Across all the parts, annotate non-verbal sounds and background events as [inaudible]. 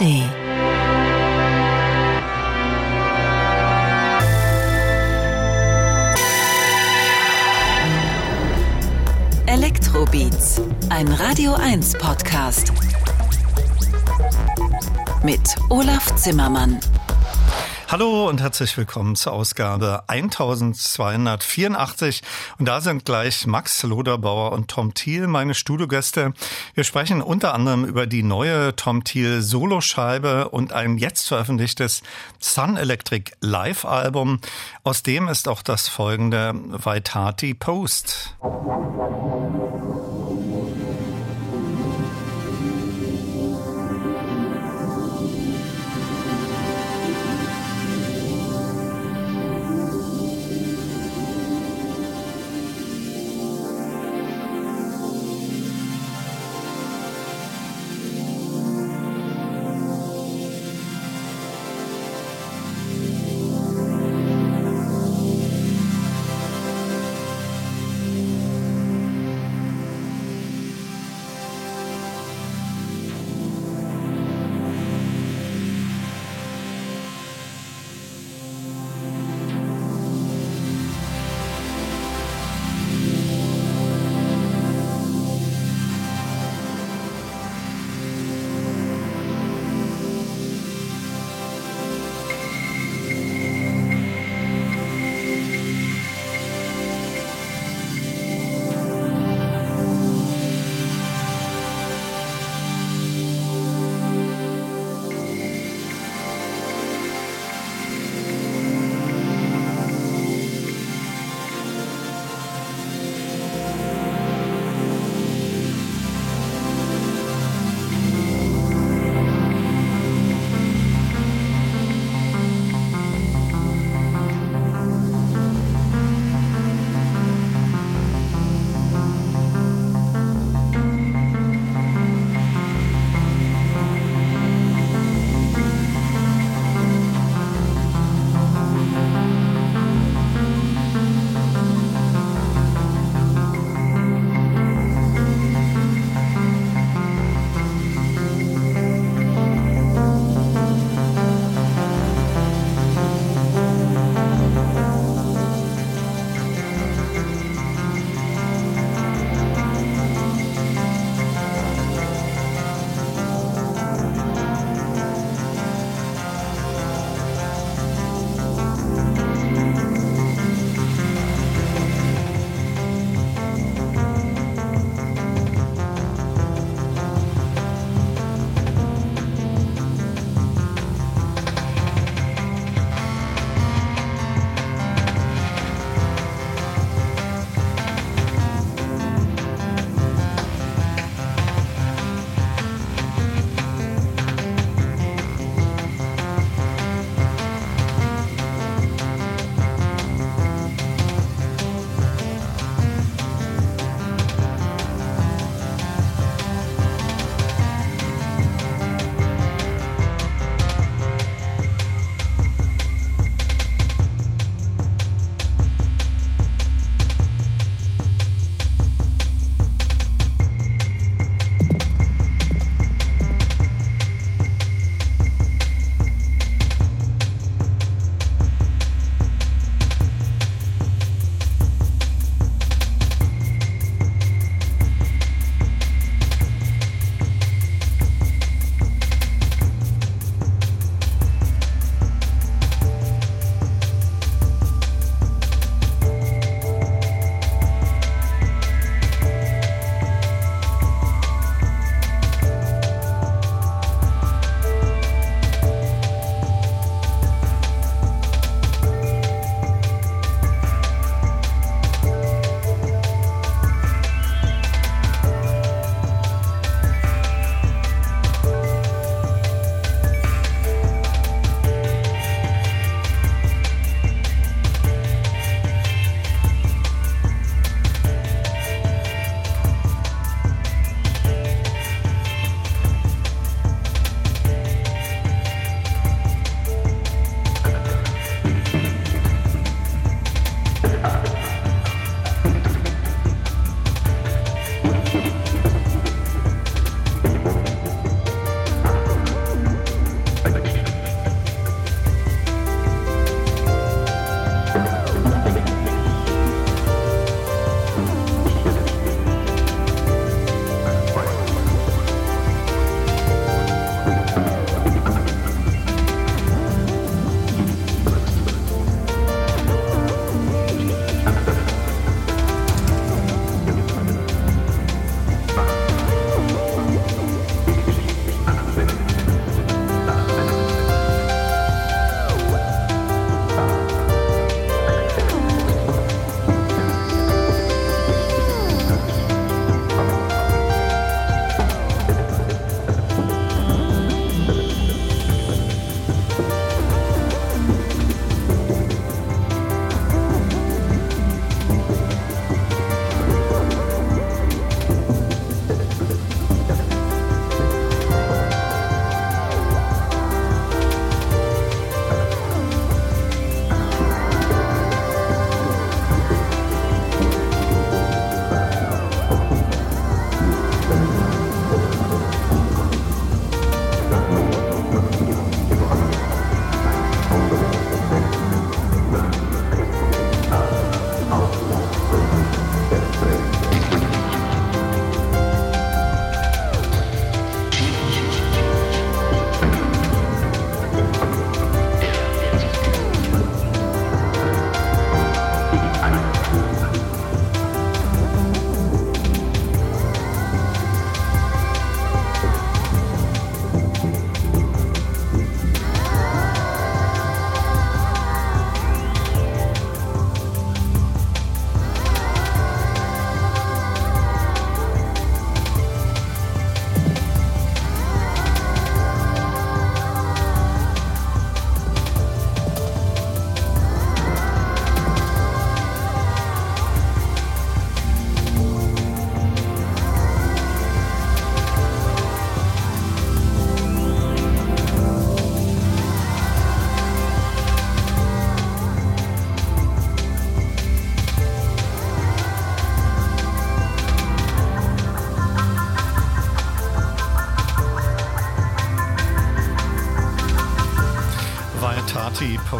ARD. Elektrobeats, ein Radio 1 Podcast. Mit Olaf Zimmermann. Hallo und herzlich willkommen zur Ausgabe 1284. Und da sind gleich Max Loderbauer und Tom Thiel meine Studiogäste. Wir sprechen unter anderem über die neue Tom Thiel Soloscheibe und ein jetzt veröffentlichtes Sun Electric Live Album. Aus dem ist auch das folgende Vaitati Post. Party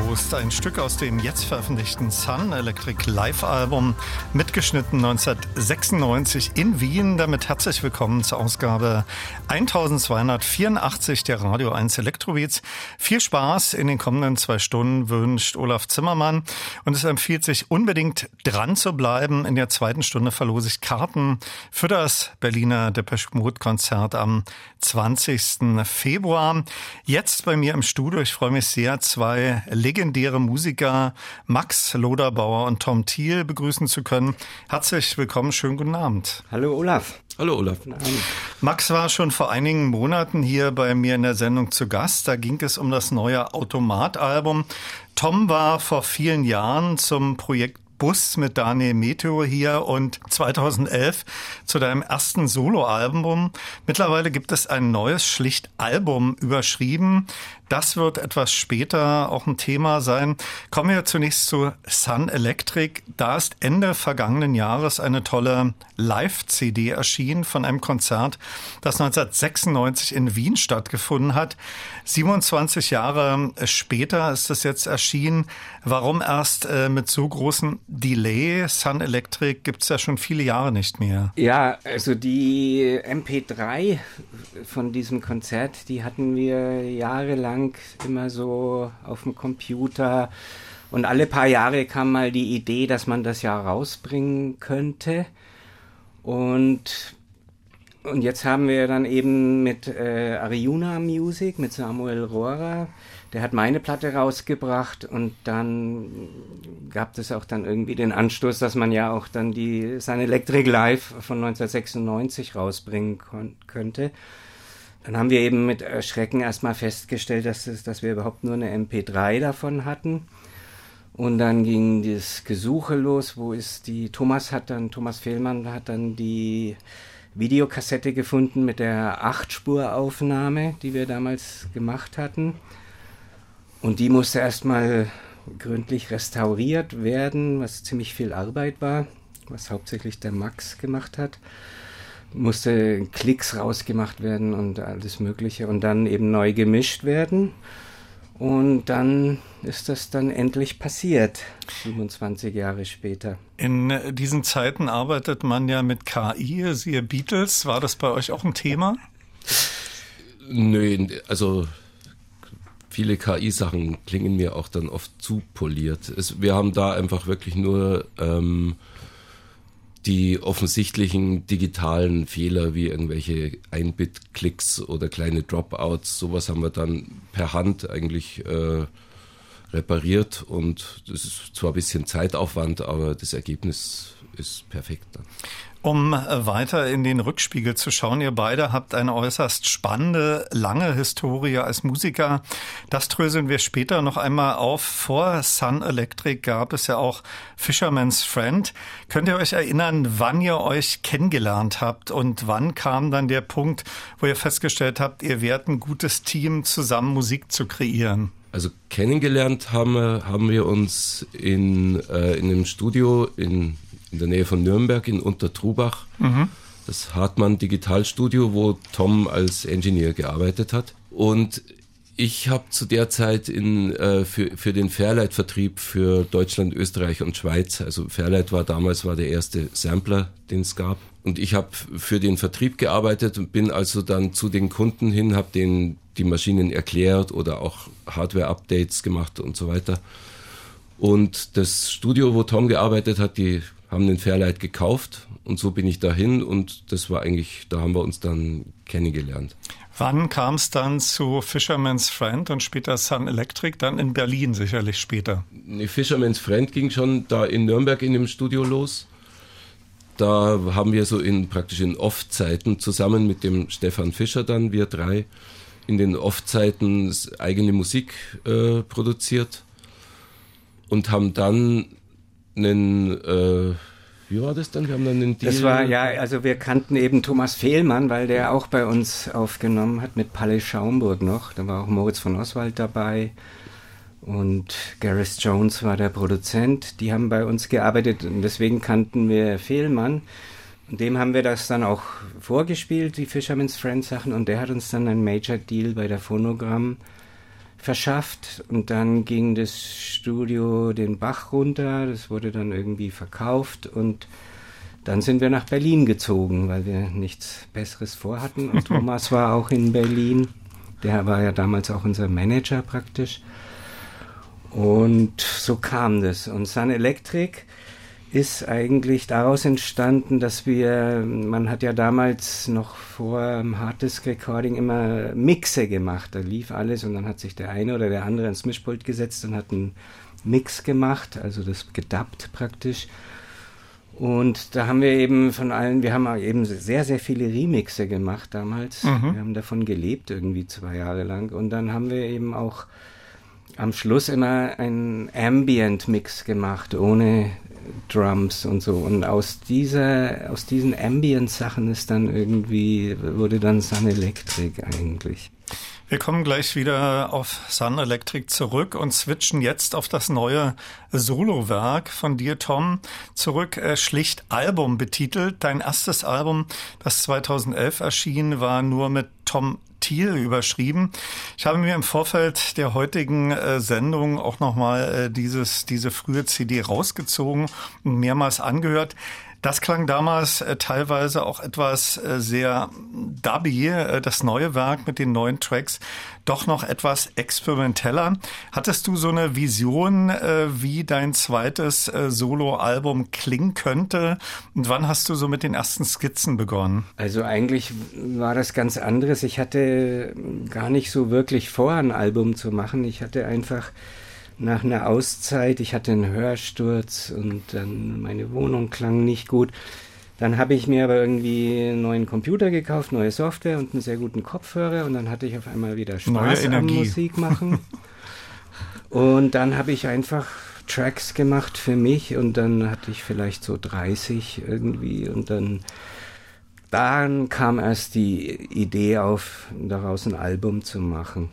Post, ein Stück aus dem jetzt veröffentlichten Sun Electric Live Album, mitgeschnitten 1996 in Wien. Damit herzlich willkommen zur Ausgabe 1284 der Radio 1 Elektrobeats. Viel Spaß in den kommenden zwei Stunden wünscht Olaf Zimmermann und es empfiehlt sich unbedingt dran zu bleiben. In der zweiten Stunde verlose ich Karten für das Berliner Depeche Mode Konzert am 20. Februar. Jetzt bei mir im Studio, ich freue mich sehr, zwei legendäre Musiker, Max Loderbauer und Tom Thiel, begrüßen zu können. Herzlich willkommen, schönen guten Abend. Hallo Olaf. Hallo Olaf. Max war schon vor einigen Monaten hier bei mir in der Sendung zu Gast. Da ging es um das neue Automatalbum. Tom war vor vielen Jahren zum Projekt Bus mit Daniel Meteor hier und 2011 zu deinem ersten Soloalbum. Mittlerweile gibt es ein neues, schlicht Album überschrieben. Das wird etwas später auch ein Thema sein. Kommen wir zunächst zu Sun Electric. Da ist Ende vergangenen Jahres eine tolle Live-CD erschienen von einem Konzert, das 1996 in Wien stattgefunden hat. 27 Jahre später ist es jetzt erschienen. Warum erst äh, mit so großem Delay? Sun Electric gibt es ja schon viele Jahre nicht mehr. Ja, also die MP3 von diesem Konzert, die hatten wir jahrelang immer so auf dem Computer. Und alle paar Jahre kam mal die Idee, dass man das ja rausbringen könnte. Und, und jetzt haben wir dann eben mit äh, Ariuna Music, mit Samuel Rohrer, der hat meine Platte rausgebracht und dann gab es auch dann irgendwie den Anstoß, dass man ja auch dann die Sun Electric Live von 1996 rausbringen könnte. Dann haben wir eben mit Erschrecken erstmal festgestellt, dass, es, dass wir überhaupt nur eine MP3 davon hatten. Und dann ging das Gesuche los, wo ist die, Thomas hat dann, Thomas Fehlmann hat dann die Videokassette gefunden mit der Achtspuraufnahme, die wir damals gemacht hatten. Und die musste erstmal gründlich restauriert werden, was ziemlich viel Arbeit war, was hauptsächlich der Max gemacht hat. Musste Klicks rausgemacht werden und alles Mögliche und dann eben neu gemischt werden. Und dann ist das dann endlich passiert, 27 Jahre später. In diesen Zeiten arbeitet man ja mit KI, siehe Beatles. War das bei euch auch ein Thema? Nö, also viele KI-Sachen klingen mir auch dann oft zu poliert. Es, wir haben da einfach wirklich nur ähm, die offensichtlichen digitalen Fehler wie irgendwelche Ein-Bit-Klicks oder kleine Dropouts, sowas haben wir dann per Hand eigentlich äh, repariert. Und das ist zwar ein bisschen Zeitaufwand, aber das Ergebnis ist perfekt dann. Um äh, weiter in den Rückspiegel zu schauen, ihr beide habt eine äußerst spannende, lange Historie als Musiker. Das dröseln wir später noch einmal auf. Vor Sun Electric gab es ja auch Fisherman's Friend. Könnt ihr euch erinnern, wann ihr euch kennengelernt habt und wann kam dann der Punkt, wo ihr festgestellt habt, ihr werdet ein gutes Team, zusammen Musik zu kreieren? Also kennengelernt haben wir, haben wir uns in, äh, in einem Studio in in der Nähe von Nürnberg in Untertrubach. Mhm. Das Hartmann Digitalstudio, wo Tom als Engineer gearbeitet hat. Und ich habe zu der Zeit in, äh, für, für den Fairlight-Vertrieb für Deutschland, Österreich und Schweiz, also Fairlight war damals war der erste Sampler, den es gab. Und ich habe für den Vertrieb gearbeitet und bin also dann zu den Kunden hin, habe denen die Maschinen erklärt oder auch Hardware-Updates gemacht und so weiter. Und das Studio, wo Tom gearbeitet hat, die haben den Fairlight gekauft und so bin ich dahin und das war eigentlich, da haben wir uns dann kennengelernt. Wann kam es dann zu Fisherman's Friend und später Sun Electric? Dann in Berlin sicherlich später. Nee, Fisherman's Friend ging schon da in Nürnberg in dem Studio los. Da haben wir so in praktisch in Off-Zeiten zusammen mit dem Stefan Fischer dann, wir drei, in den Off-Zeiten eigene Musik äh, produziert und haben dann einen, äh, wie war das dann? Wir haben dann einen Deal. Das war, ja, also wir kannten eben Thomas Fehlmann, weil der auch bei uns aufgenommen hat mit Palle Schaumburg noch. Da war auch Moritz von Oswald dabei. Und Gareth Jones war der Produzent. Die haben bei uns gearbeitet und deswegen kannten wir Fehlmann. Und dem haben wir das dann auch vorgespielt, die Fisherman's Friends Sachen. Und der hat uns dann einen Major Deal bei der Phonogramm verschafft. Und dann ging das Studio den Bach runter, das wurde dann irgendwie verkauft. Und dann sind wir nach Berlin gezogen, weil wir nichts Besseres vorhatten. Und [laughs] Thomas war auch in Berlin, der war ja damals auch unser Manager praktisch. Und so kam das. Und Sun Electric ist eigentlich daraus entstanden, dass wir, man hat ja damals noch vor dem Harddisk Recording immer Mixe gemacht. Da lief alles und dann hat sich der eine oder der andere ins Mischpult gesetzt und hat einen Mix gemacht, also das gedubbt praktisch. Und da haben wir eben von allen, wir haben eben sehr, sehr viele Remixe gemacht damals. Mhm. Wir haben davon gelebt, irgendwie zwei Jahre lang. Und dann haben wir eben auch am Schluss immer einen Ambient-Mix gemacht, ohne Drums und so. Und aus dieser, aus diesen Ambient-Sachen ist dann irgendwie, wurde dann Sun Electric eigentlich. Wir kommen gleich wieder auf Sun Electric zurück und switchen jetzt auf das neue Solowerk von dir, Tom, zurück, äh, schlicht Album betitelt. Dein erstes Album, das 2011 erschien, war nur mit Tom Thiel überschrieben. Ich habe mir im Vorfeld der heutigen äh, Sendung auch nochmal äh, dieses, diese frühe CD rausgezogen und mehrmals angehört. Das klang damals äh, teilweise auch etwas sehr dubby, das neue Werk mit den neuen Tracks, doch noch etwas experimenteller. Hattest du so eine Vision, äh, wie dein zweites äh, Soloalbum klingen könnte? Und wann hast du so mit den ersten Skizzen begonnen? Also eigentlich war das ganz anderes. Ich hatte gar nicht so wirklich vor, ein Album zu machen. Ich hatte einfach nach einer Auszeit, ich hatte einen Hörsturz und dann meine Wohnung klang nicht gut. Dann habe ich mir aber irgendwie einen neuen Computer gekauft, neue Software und einen sehr guten Kopfhörer. Und dann hatte ich auf einmal wieder Spaß am Musik machen. [laughs] und dann habe ich einfach Tracks gemacht für mich. Und dann hatte ich vielleicht so 30 irgendwie. Und dann dann kam erst die Idee auf, daraus ein Album zu machen.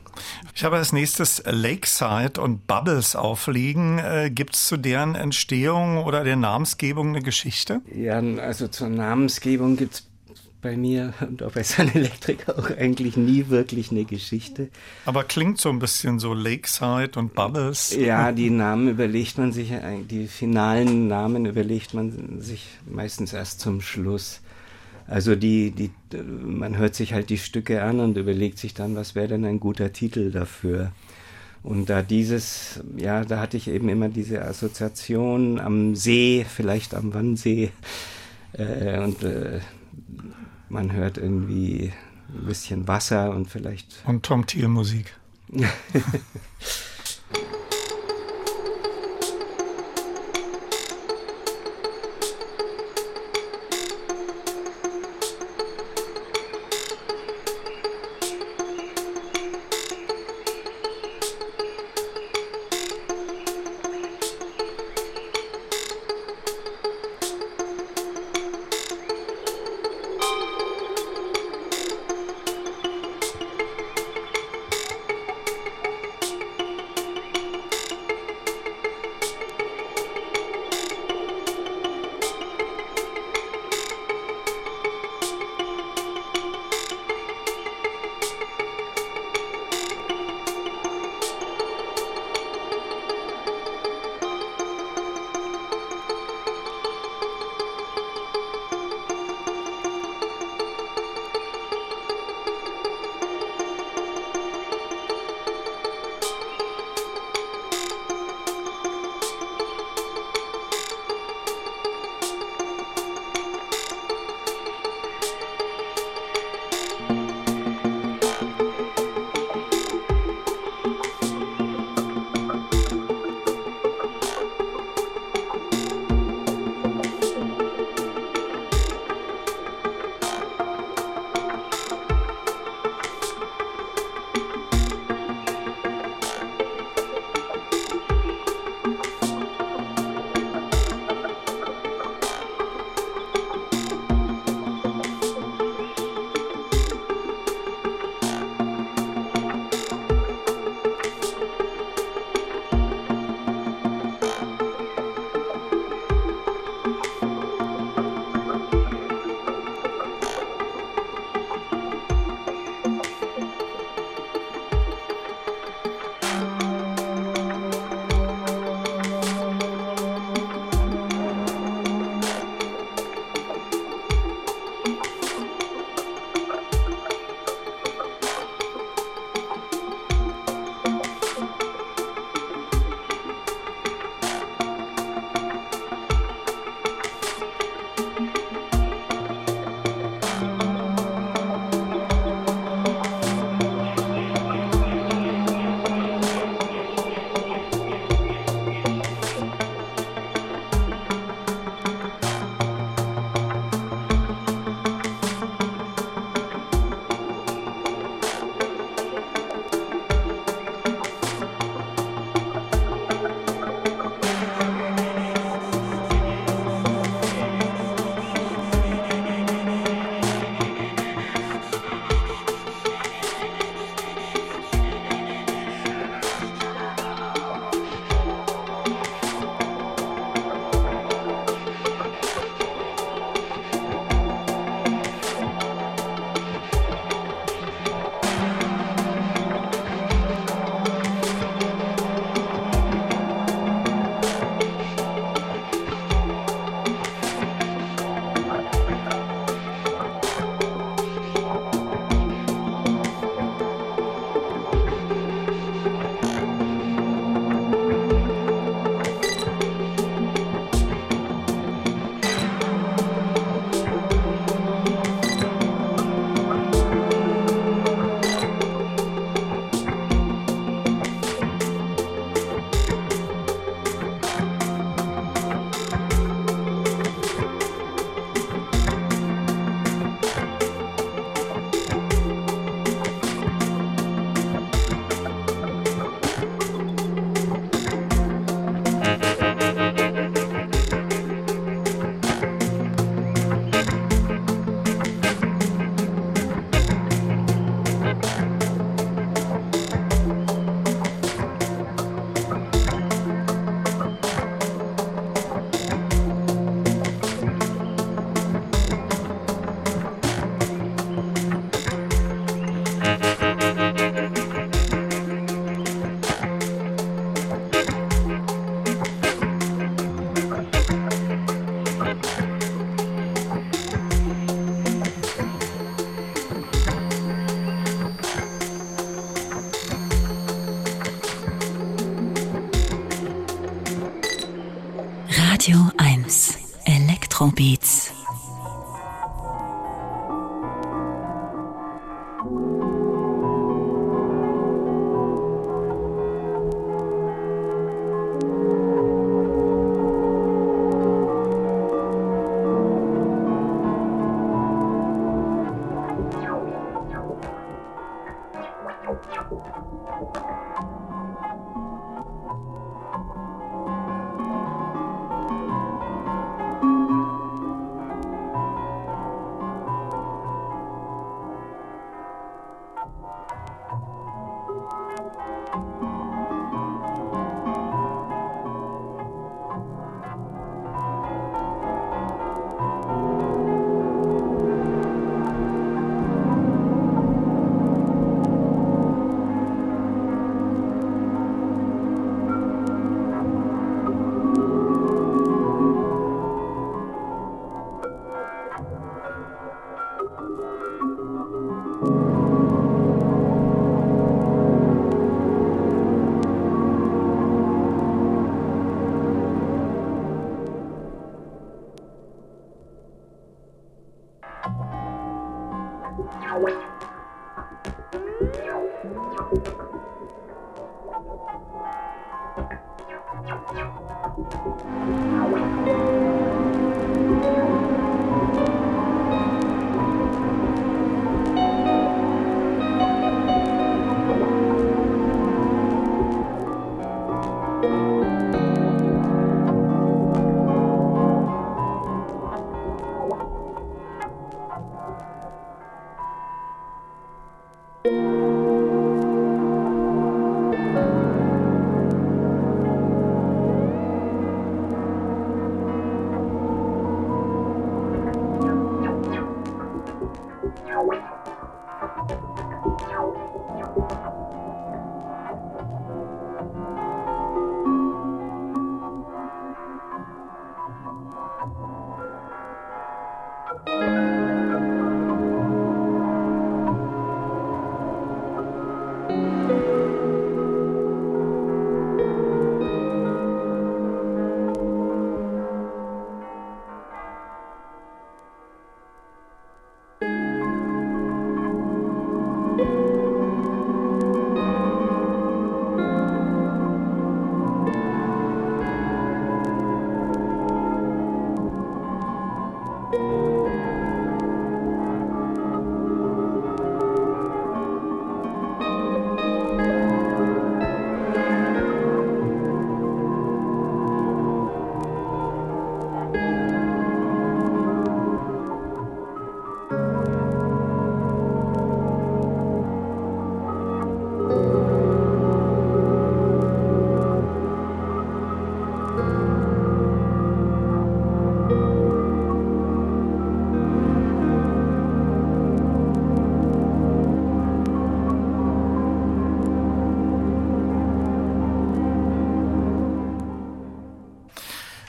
Ich habe als nächstes Lakeside und Bubbles aufliegen. Äh, Gibt es zu deren Entstehung oder der Namensgebung eine Geschichte? Ja, also zur Namensgebung gibt es bei mir und auch bei Sun Electric auch eigentlich nie wirklich eine Geschichte. Aber klingt so ein bisschen so Lakeside und Bubbles. Ja, die Namen überlegt man sich, die finalen Namen überlegt man sich meistens erst zum Schluss. Also die, die, man hört sich halt die Stücke an und überlegt sich dann, was wäre denn ein guter Titel dafür. Und da dieses, ja, da hatte ich eben immer diese Assoziation am See, vielleicht am Wannsee. Äh, und äh, man hört irgendwie ein bisschen Wasser und vielleicht. Und Tom Thiel Musik. [laughs] Elektrobeats.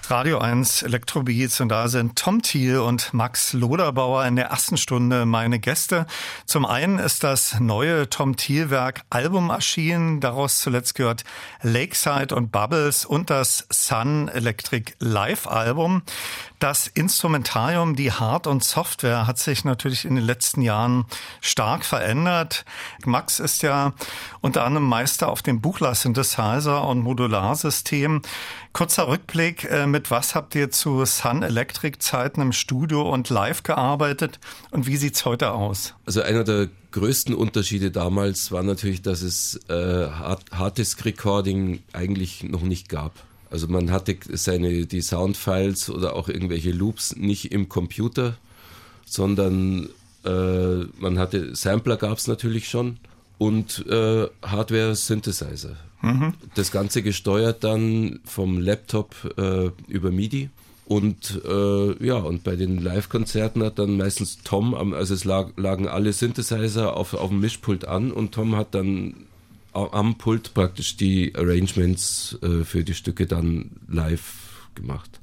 Radio 1 Elektrobeats und da sind Tom Thiel und Max Loderbauer in der ersten Stunde meine Gäste. Zum einen ist das neue Tom Thiel Werk Album erschienen. Daraus zuletzt gehört Lakeside und Bubbles und das Sun Electric Live Album. Das Instrumentarium, die Hard- und Software hat sich natürlich in den letzten Jahren stark verändert. Max ist ja unter anderem Meister auf dem Buchler-Synthesizer und Modularsystem. Kurzer Rückblick, äh, mit was habt ihr zu Sun Electric Zeiten im Studio und live gearbeitet und wie sieht's heute aus? Also einer der größten Unterschiede damals war natürlich, dass es äh, Harddisk Recording eigentlich noch nicht gab. Also man hatte seine die Soundfiles oder auch irgendwelche Loops nicht im Computer, sondern äh, man hatte Sampler gab es natürlich schon und äh, Hardware Synthesizer. Mhm. Das Ganze gesteuert dann vom Laptop äh, über MIDI. Und äh, ja, und bei den Live-Konzerten hat dann meistens Tom, also es lag, lagen alle Synthesizer auf, auf dem Mischpult an und Tom hat dann am Pult praktisch die Arrangements äh, für die Stücke dann live gemacht.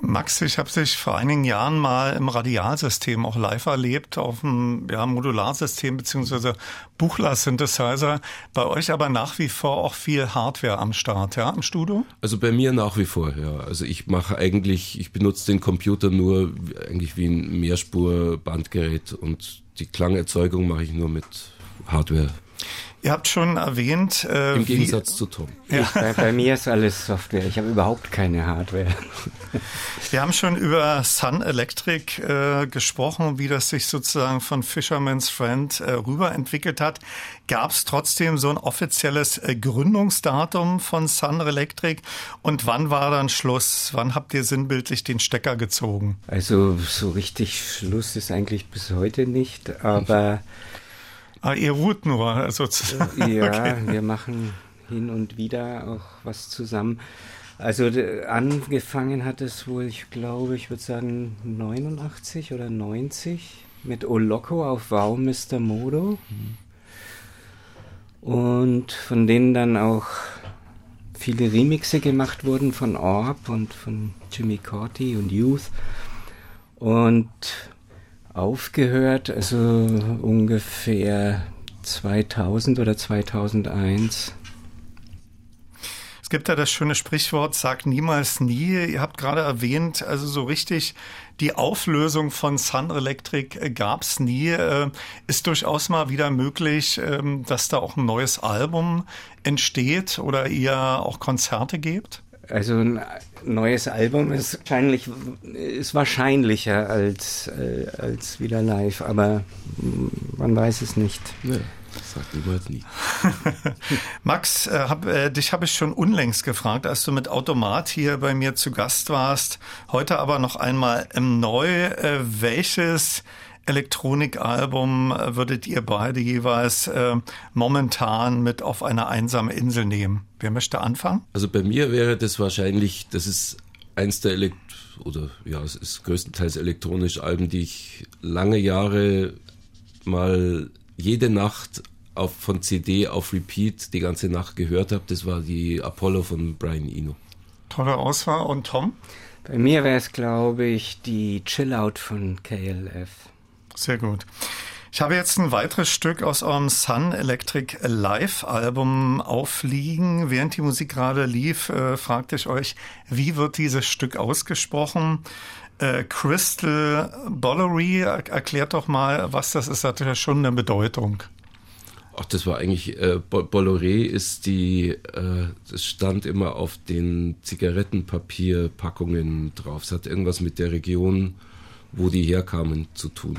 Max, ich habe dich vor einigen Jahren mal im Radialsystem auch live erlebt, auf dem ja, Modularsystem bzw. Buchler-Synthesizer. Bei euch aber nach wie vor auch viel Hardware am Start, ja, im Studio? Also bei mir nach wie vor, ja. Also ich mache eigentlich, ich benutze den Computer nur eigentlich wie ein Mehrspur-Bandgerät und die Klangerzeugung mache ich nur mit Hardware. Ihr habt schon erwähnt. Äh, Im Gegensatz zu Tom. Ja. Bei, bei, mir ist alles Software. Ich habe überhaupt keine Hardware. Wir haben schon über Sun Electric äh, gesprochen, wie das sich sozusagen von Fisherman's Friend äh, rüber entwickelt hat. Gab es trotzdem so ein offizielles äh, Gründungsdatum von Sun Electric? Und wann war dann Schluss? Wann habt ihr sinnbildlich den Stecker gezogen? Also so richtig Schluss ist eigentlich bis heute nicht, aber Ah, ihr ruht nur sozusagen. Ja, [laughs] okay. wir machen hin und wieder auch was zusammen. Also angefangen hat es wohl, ich glaube, ich würde sagen 89 oder 90 mit Oloko auf Wow Mr. Modo. Und von denen dann auch viele Remixe gemacht wurden von Orb und von Jimmy Corti und Youth. Und aufgehört, also ungefähr 2000 oder 2001. Es gibt ja das schöne Sprichwort, sag niemals nie. Ihr habt gerade erwähnt, also so richtig die Auflösung von Sun Electric äh, gab es nie. Äh, ist durchaus mal wieder möglich, ähm, dass da auch ein neues Album entsteht oder ihr auch Konzerte gebt? Also ein neues Album ist wahrscheinlich ist wahrscheinlicher als äh, als wieder live, aber man weiß es nicht. Ja. Sagt niemals nie. [laughs] Max, äh, hab, äh, dich habe ich schon unlängst gefragt, als du mit Automat hier bei mir zu Gast warst. Heute aber noch einmal im Neu. Äh, welches Elektronikalbum äh, würdet ihr beide jeweils äh, momentan mit auf eine einsame Insel nehmen? Wer möchte anfangen? Also bei mir wäre das wahrscheinlich, das ist eins der Elekt oder ja, es ist größtenteils elektronisch Alben, die ich lange Jahre mal jede Nacht auf, von CD auf Repeat die ganze Nacht gehört habe. Das war die Apollo von Brian Eno. Tolle Auswahl. Und Tom? Bei mir wäre es, glaube ich, die Chill Out von KLF. Sehr gut. Ich habe jetzt ein weiteres Stück aus eurem Sun Electric Live Album aufliegen. Während die Musik gerade lief, äh, fragte ich euch, wie wird dieses Stück ausgesprochen? Äh, Crystal Bollery, erklärt doch mal, was das ist. Hat ja schon eine Bedeutung. Ach, das war eigentlich, äh, Bolloré ist die, äh, das stand immer auf den Zigarettenpapierpackungen drauf. Es hat irgendwas mit der Region, wo die herkamen, zu tun.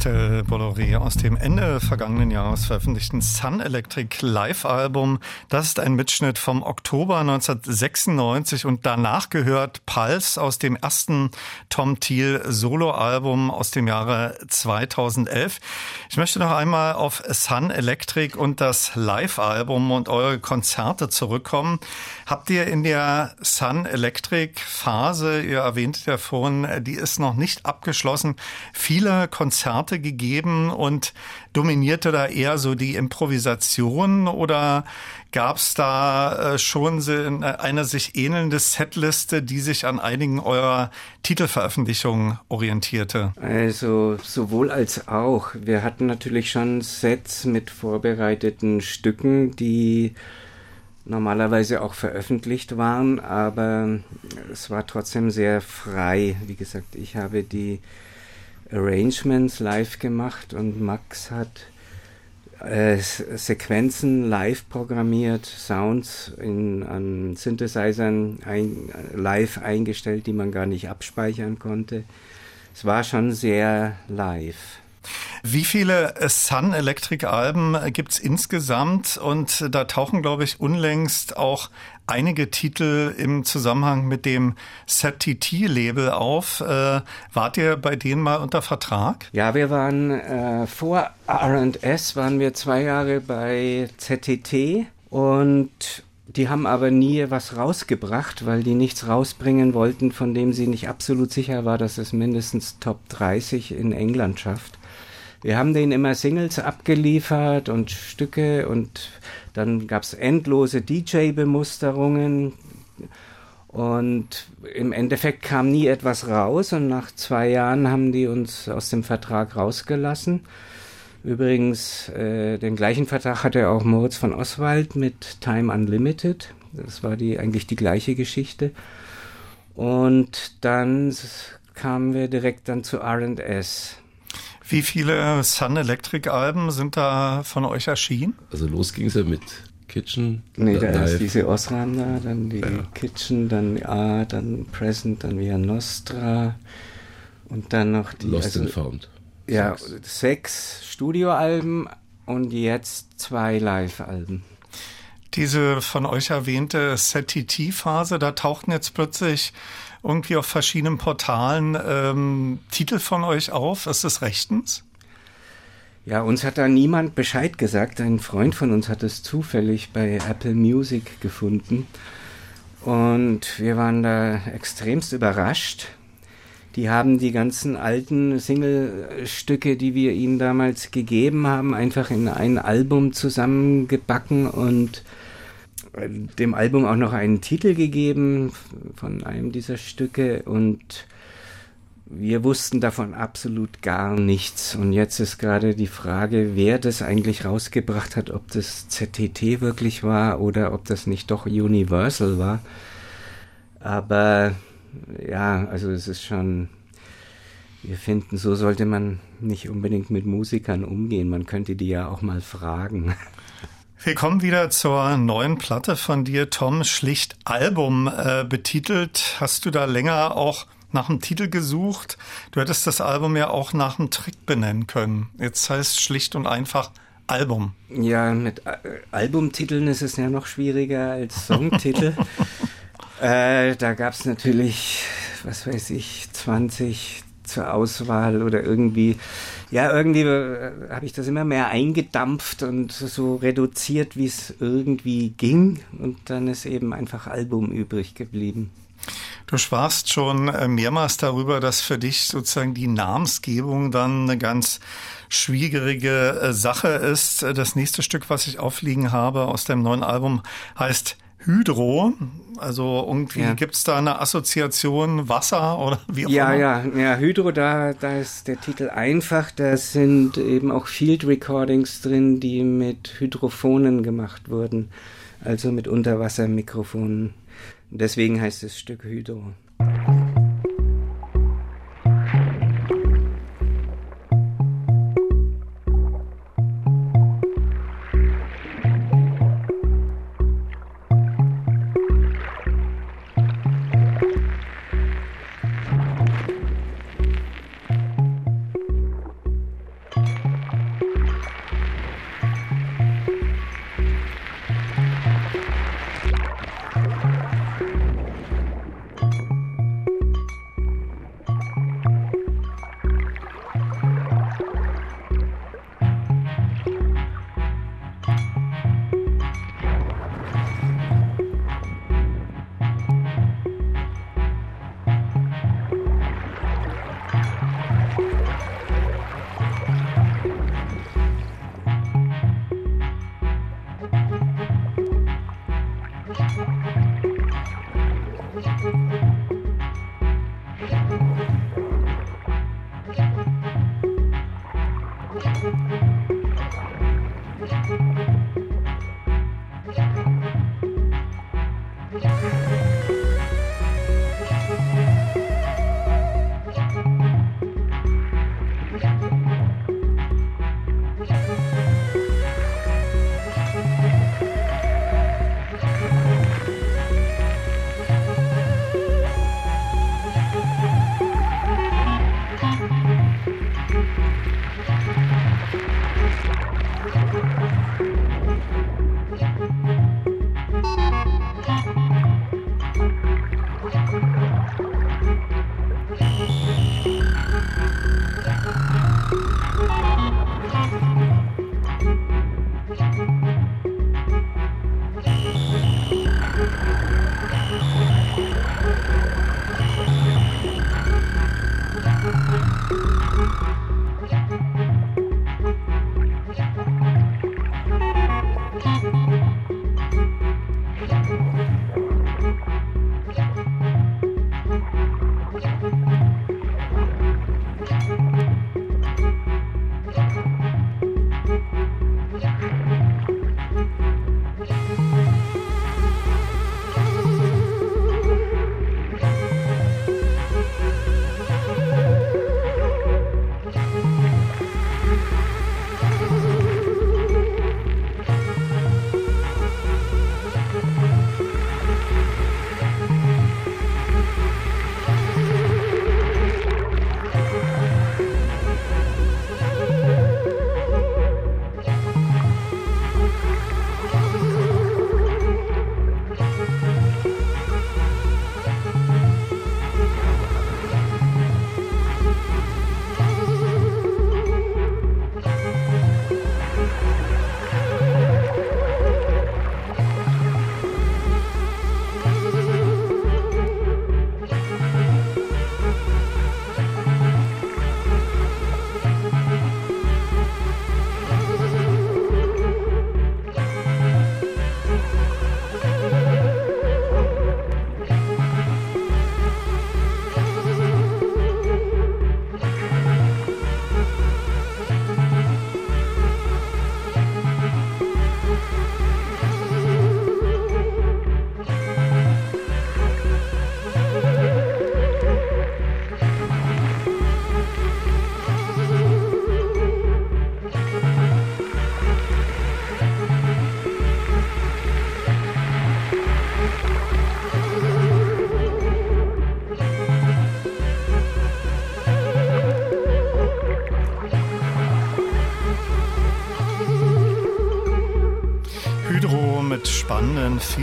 Christel Bolloré aus dem Ende vergangenen Jahres veröffentlichten Sun Electric Live-Album. Das ist ein Mitschnitt vom Oktober 1996 und danach gehört Pulse aus dem ersten Tom Thiel Solo-Album aus dem Jahre 2011. Ich möchte noch einmal auf Sun Electric und das Live-Album und eure Konzerte zurückkommen. Habt ihr in der Sun Electric Phase, ihr erwähntet ja vorhin, die ist noch nicht abgeschlossen, viele Konzerte Konzerte gegeben und dominierte da eher so die Improvisation oder gab es da äh, schon eine sich ähnelnde Setliste, die sich an einigen eurer Titelveröffentlichungen orientierte? Also sowohl als auch. Wir hatten natürlich schon Sets mit vorbereiteten Stücken, die normalerweise auch veröffentlicht waren, aber es war trotzdem sehr frei. Wie gesagt, ich habe die Arrangements live gemacht und Max hat äh, Sequenzen live programmiert, Sounds in, an Synthesizern ein, live eingestellt, die man gar nicht abspeichern konnte. Es war schon sehr live. Wie viele Sun Electric Alben gibt es insgesamt? Und da tauchen, glaube ich, unlängst auch einige Titel im Zusammenhang mit dem ZTT-Label auf. Äh, wart ihr bei denen mal unter Vertrag? Ja, wir waren äh, vor R&S waren wir zwei Jahre bei ZTT und die haben aber nie was rausgebracht, weil die nichts rausbringen wollten, von dem sie nicht absolut sicher war, dass es mindestens Top 30 in England schafft. Wir haben denen immer Singles abgeliefert und Stücke und dann gab es endlose DJ-Bemusterungen. Und im Endeffekt kam nie etwas raus und nach zwei Jahren haben die uns aus dem Vertrag rausgelassen. Übrigens, äh, den gleichen Vertrag hatte auch Moritz von Oswald mit Time Unlimited. Das war die eigentlich die gleiche Geschichte. Und dann kamen wir direkt dann zu R&S. Wie viele Sun Electric Alben sind da von euch erschienen? Also los ging es ja mit Kitchen. Nee, da Live. ist diese Osram da, dann die ja. Kitchen, dann A, dann Present, dann Via Nostra und dann noch die. Lost also, and Found. Ja, sechs, sechs Studioalben und jetzt zwei Live-Alben. Diese von euch erwähnte ZTT-Phase, da tauchten jetzt plötzlich irgendwie auf verschiedenen Portalen ähm, Titel von euch auf. Ist das rechtens? Ja, uns hat da niemand Bescheid gesagt. Ein Freund von uns hat es zufällig bei Apple Music gefunden. Und wir waren da extremst überrascht. Die haben die ganzen alten Singlestücke, die wir ihnen damals gegeben haben, einfach in ein Album zusammengebacken und dem Album auch noch einen Titel gegeben von einem dieser Stücke und wir wussten davon absolut gar nichts. Und jetzt ist gerade die Frage, wer das eigentlich rausgebracht hat, ob das ZTT wirklich war oder ob das nicht doch Universal war. Aber ja, also es ist schon, wir finden, so sollte man nicht unbedingt mit Musikern umgehen. Man könnte die ja auch mal fragen. Wir kommen wieder zur neuen Platte von dir, Tom, schlicht Album äh, betitelt. Hast du da länger auch nach einem Titel gesucht? Du hättest das Album ja auch nach einem Trick benennen können. Jetzt heißt schlicht und einfach Album. Ja, mit äh, Albumtiteln ist es ja noch schwieriger als Songtitel. [laughs] äh, da gab es natürlich, was weiß ich, 20, zur Auswahl oder irgendwie, ja, irgendwie äh, habe ich das immer mehr eingedampft und so reduziert, wie es irgendwie ging. Und dann ist eben einfach Album übrig geblieben. Du sprachst schon äh, mehrmals darüber, dass für dich sozusagen die Namensgebung dann eine ganz schwierige äh, Sache ist. Das nächste Stück, was ich aufliegen habe aus dem neuen Album, heißt Hydro. Also irgendwie ja. gibt es da eine Assoziation Wasser oder wie auch ja, immer? Ja, ja, Hydro, da, da ist der Titel einfach. Da sind eben auch Field Recordings drin, die mit Hydrophonen gemacht wurden. Also mit Unterwassermikrofonen. Deswegen heißt das Stück Hydro.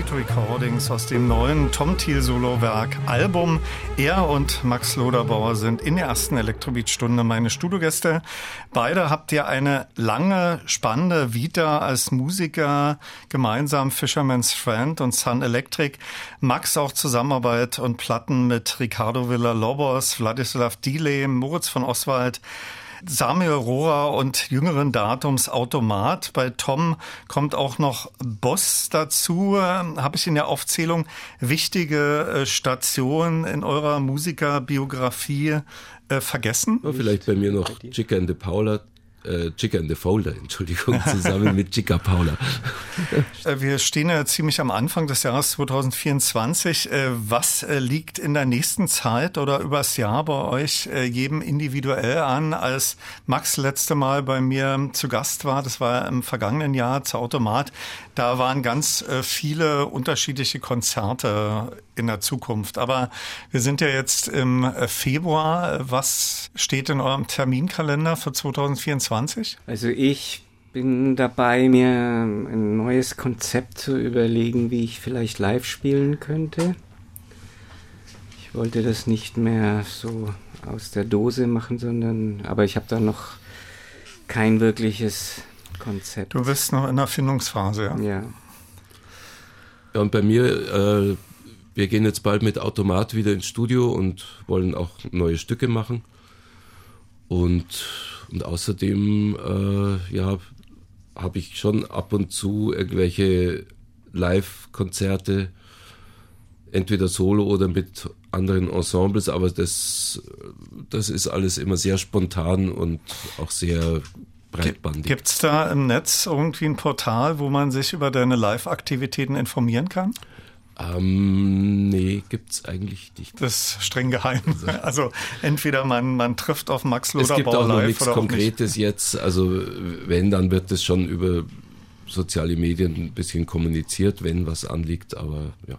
Feed Recordings aus dem neuen Tom Thiel Solo-Werk Album. Er und Max Loderbauer sind in der ersten Elektrobeat-Stunde meine Studiogäste. Beide habt ihr eine lange, spannende Vita als Musiker, gemeinsam Fisherman's Friend und Sun Electric. Max auch Zusammenarbeit und Platten mit Ricardo Villa-Lobos, Vladislav Dile, Moritz von Oswald, Samuel Rohrer und jüngeren Datums Automat. Bei Tom kommt auch noch Boss dazu. Habe ich in der Aufzählung wichtige äh, Stationen in eurer Musikerbiografie äh, vergessen? vielleicht bei mir noch Chica and the Paula, äh, Chica and the Folder, [laughs] Entschuldigung, zusammen mit Chica Paula. Äh, wir stehen ja ziemlich am Anfang des Jahres 2024. Äh, was äh, liegt in der nächsten Zeit oder übers Jahr bei euch jedem individuell an? Als Max letzte Mal bei mir zu Gast war, das war im vergangenen Jahr zu Automat, da waren ganz viele unterschiedliche Konzerte in der Zukunft. Aber wir sind ja jetzt im Februar. Was steht in eurem Terminkalender für 2024? Also ich bin dabei, mir ein neues Konzept zu überlegen, wie ich vielleicht live spielen könnte. Ich wollte das nicht mehr so aus der Dose machen, sondern, aber ich habe da noch kein wirkliches Konzept. Du bist noch in der Findungsphase, ja. Ja. Ja, und bei mir, äh, wir gehen jetzt bald mit Automat wieder ins Studio und wollen auch neue Stücke machen. Und, und außerdem, äh, ja, habe ich schon ab und zu irgendwelche Live-Konzerte, entweder solo oder mit anderen Ensembles, aber das, das ist alles immer sehr spontan und auch sehr breitbandig. Gibt es da im Netz irgendwie ein Portal, wo man sich über deine Live-Aktivitäten informieren kann? Ähm, nee, gibt's eigentlich nicht. Das ist streng geheim. Also [laughs] entweder man, man trifft auf Max Loderbauer Es gibt auch noch nichts Konkretes nicht. jetzt. Also wenn, dann wird es schon über soziale Medien ein bisschen kommuniziert, wenn was anliegt, aber ja.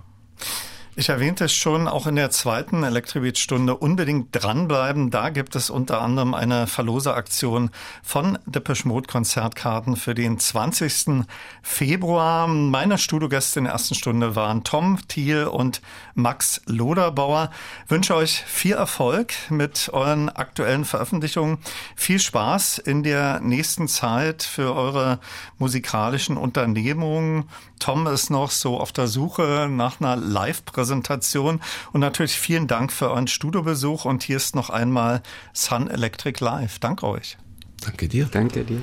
Ich erwähnte es schon, auch in der zweiten Elektrobeat-Stunde unbedingt dranbleiben. Da gibt es unter anderem eine Verloseaktion von Depeche Mode Konzertkarten für den 20. Februar. Meine Studiogäste in der ersten Stunde waren Tom Thiel und Max Loderbauer. Ich wünsche euch viel Erfolg mit euren aktuellen Veröffentlichungen. Viel Spaß in der nächsten Zeit für eure musikalischen Unternehmungen. Tom ist noch so auf der Suche nach einer Live-Präsentation und natürlich vielen Dank für euren Studiobesuch und hier ist noch einmal Sun Electric Live. Danke euch. Danke dir. Danke dir.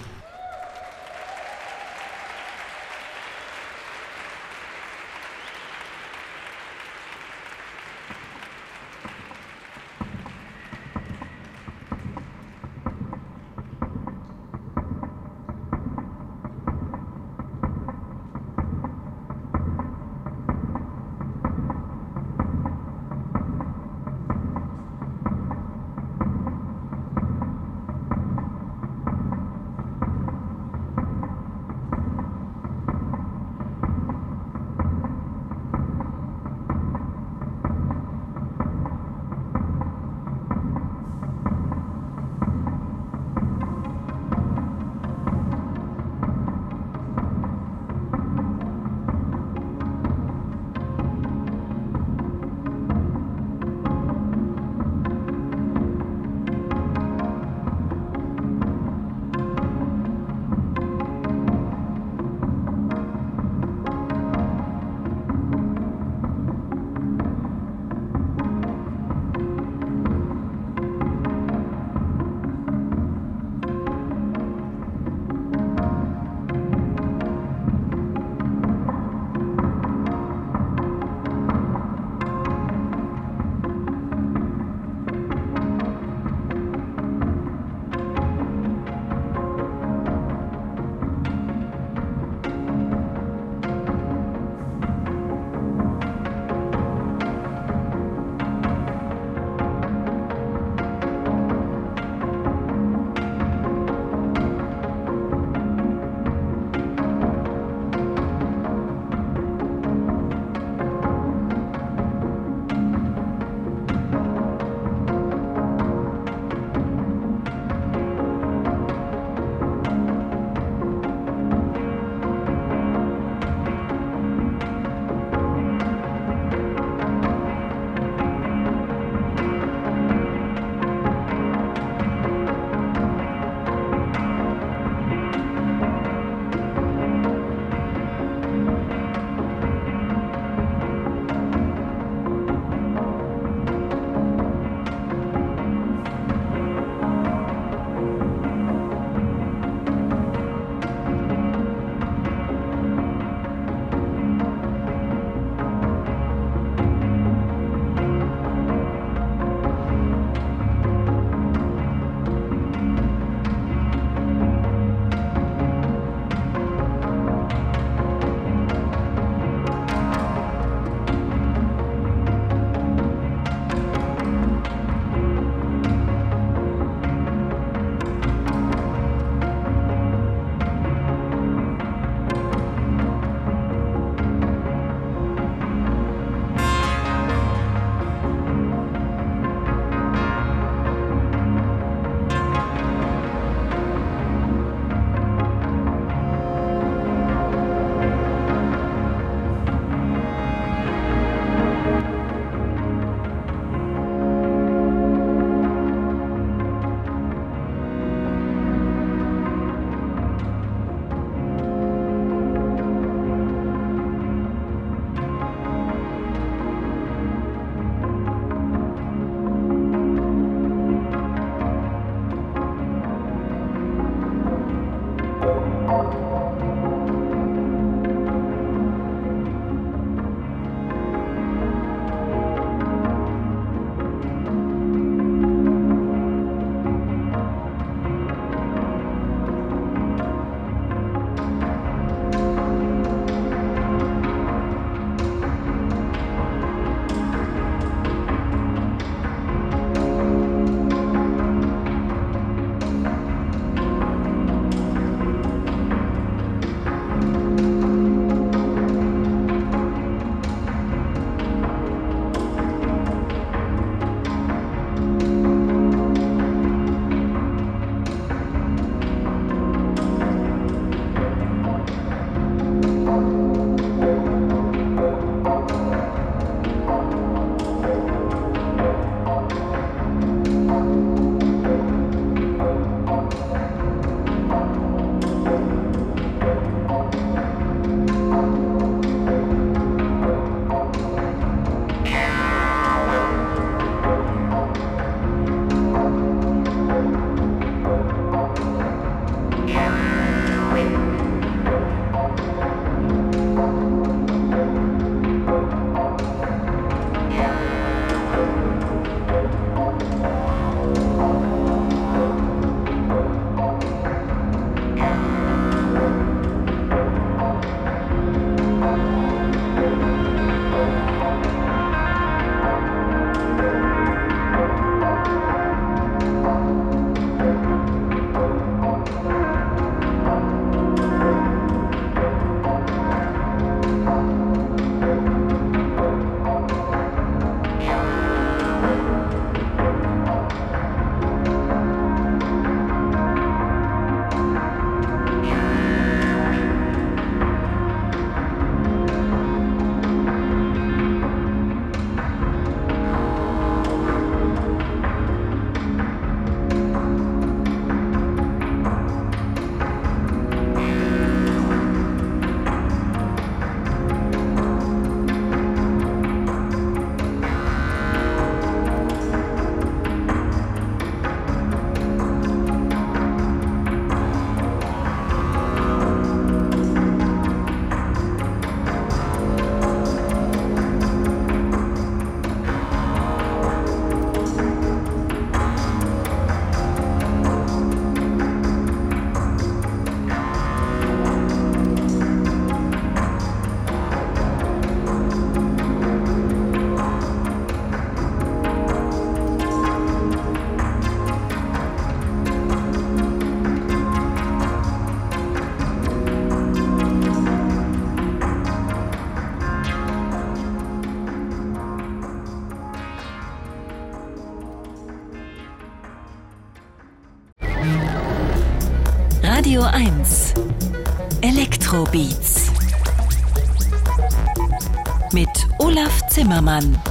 Olaf Zimmermann.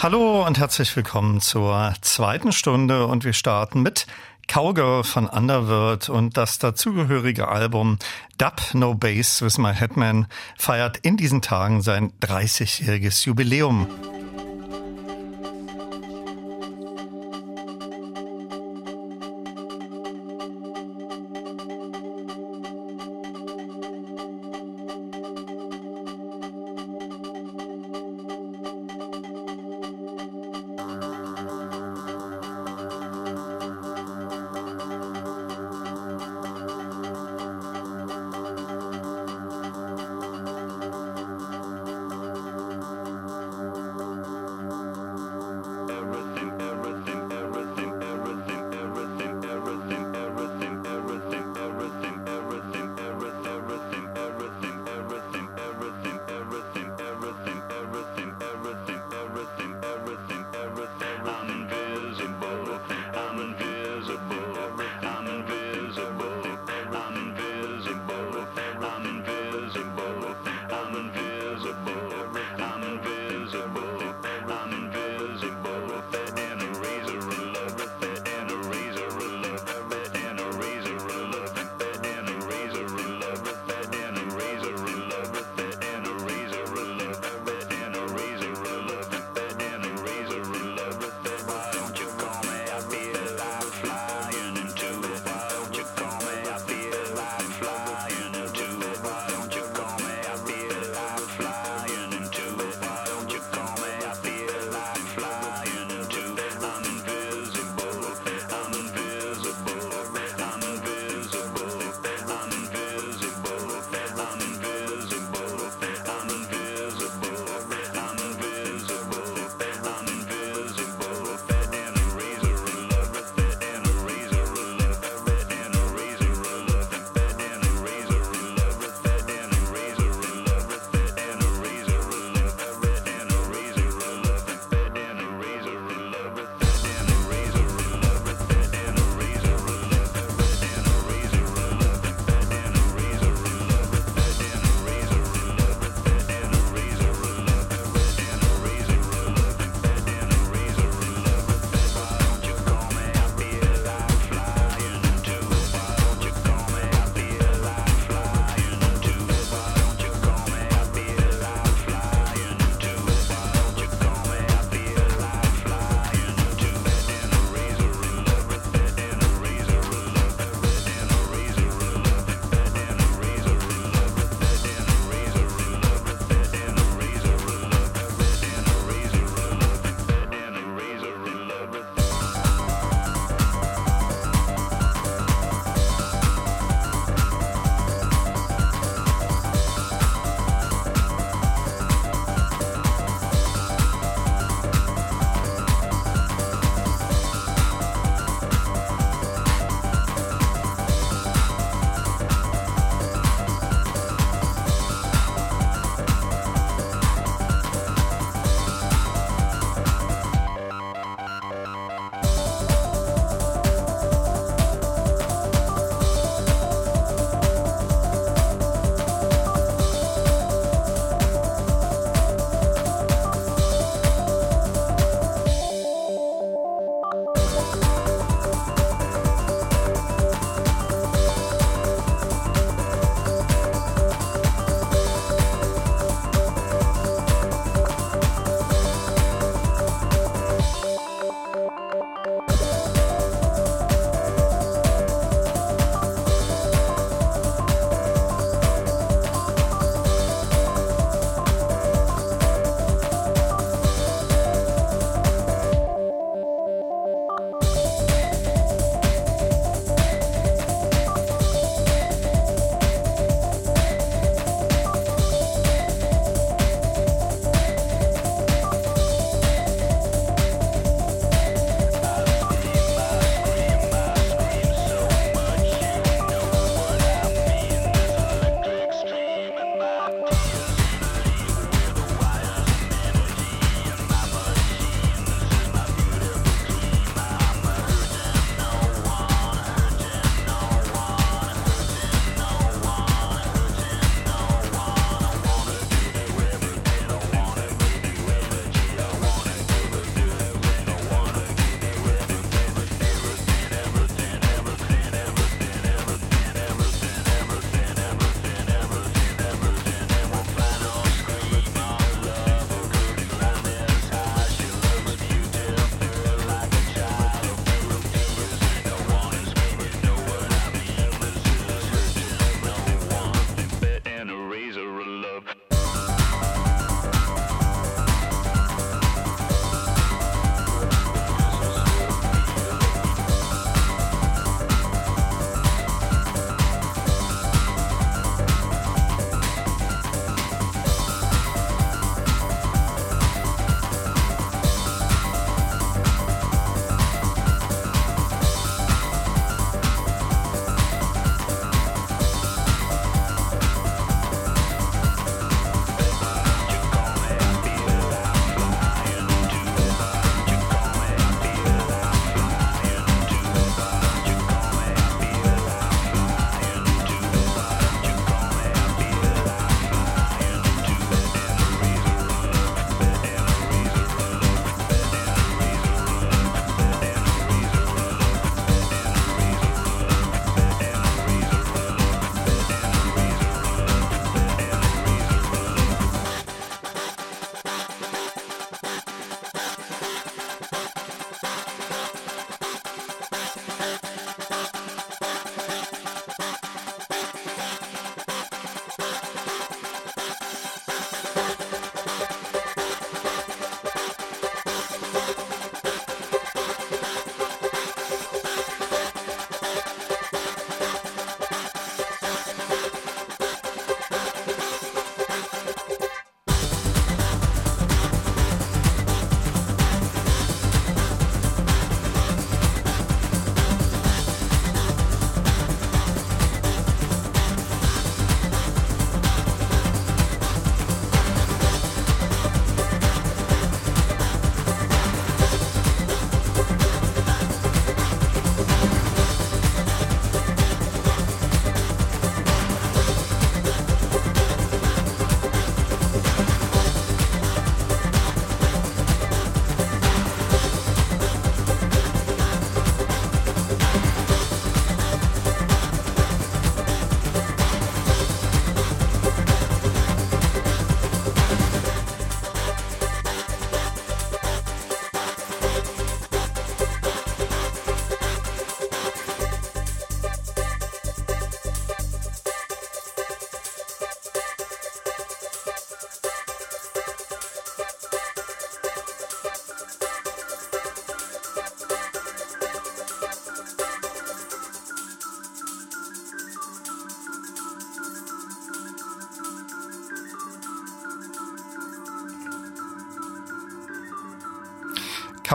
Hallo und herzlich willkommen zur zweiten Stunde und wir starten mit Cowgirl von Underworld und das dazugehörige Album Dub No Bass with My Headman feiert in diesen Tagen sein 30-jähriges Jubiläum.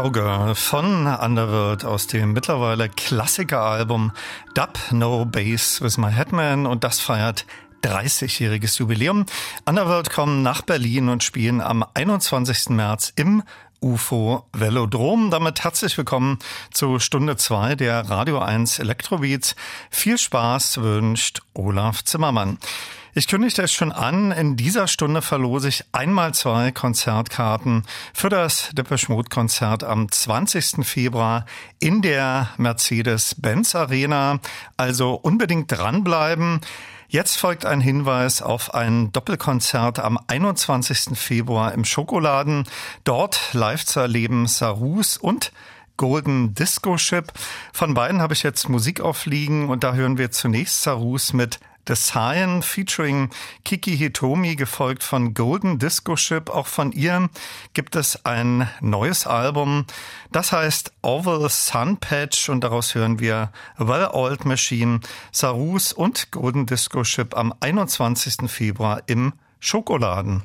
Cowgirl von Underworld aus dem mittlerweile Klassikeralbum Dub No Bass with My Headman und das feiert 30-jähriges Jubiläum. Underworld kommen nach Berlin und spielen am 21. März im UFO Velodrom. Damit herzlich willkommen zu Stunde 2 der Radio 1 Elektrobeats. Viel Spaß wünscht Olaf Zimmermann. Ich kündigte es schon an, in dieser Stunde verlose ich einmal zwei Konzertkarten für das Depeche Mode Konzert am 20. Februar in der Mercedes-Benz Arena. Also unbedingt dranbleiben. Jetzt folgt ein Hinweis auf ein Doppelkonzert am 21. Februar im Schokoladen. Dort live zu erleben Sarus und Golden Disco Ship. Von beiden habe ich jetzt Musik aufliegen und da hören wir zunächst Sarus mit The Cyan featuring Kiki Hitomi, gefolgt von Golden Disco Ship. Auch von ihr gibt es ein neues Album. Das heißt Oval Sun Patch und daraus hören wir Well Old Machine, Sarus und Golden Disco Ship am 21. Februar im Schokoladen.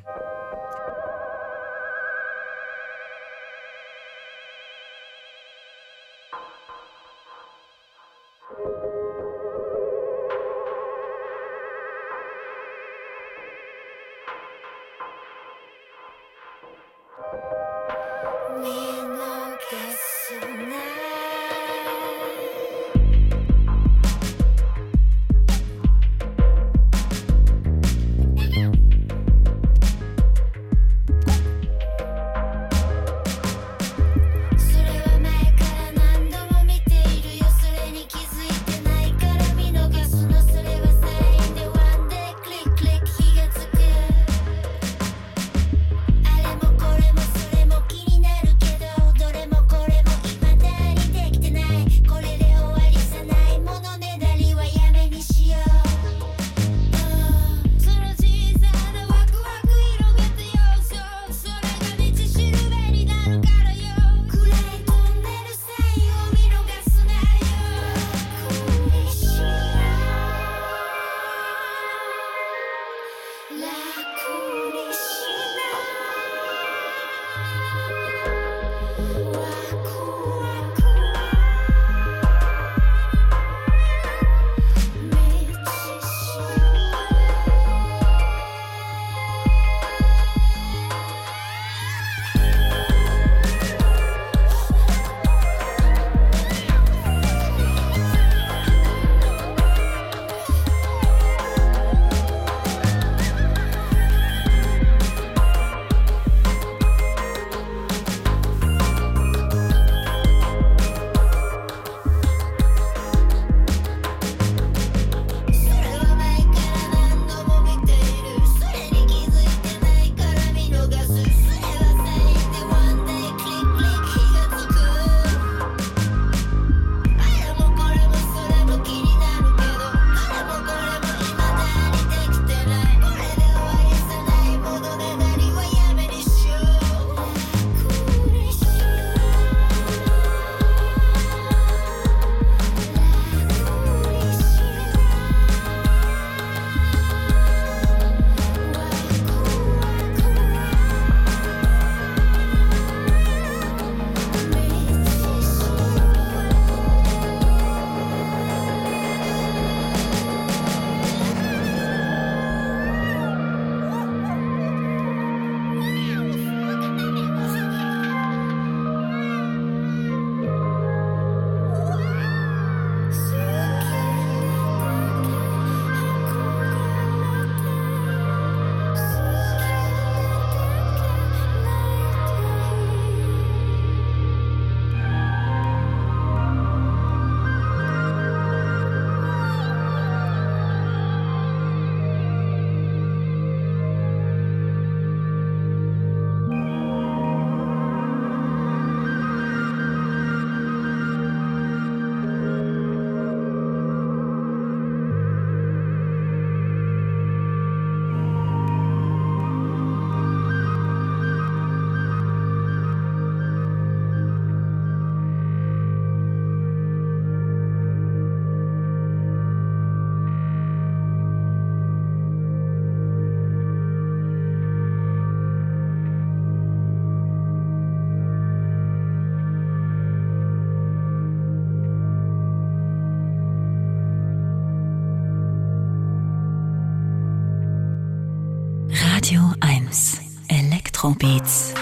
Radio 1 Elektrobeats.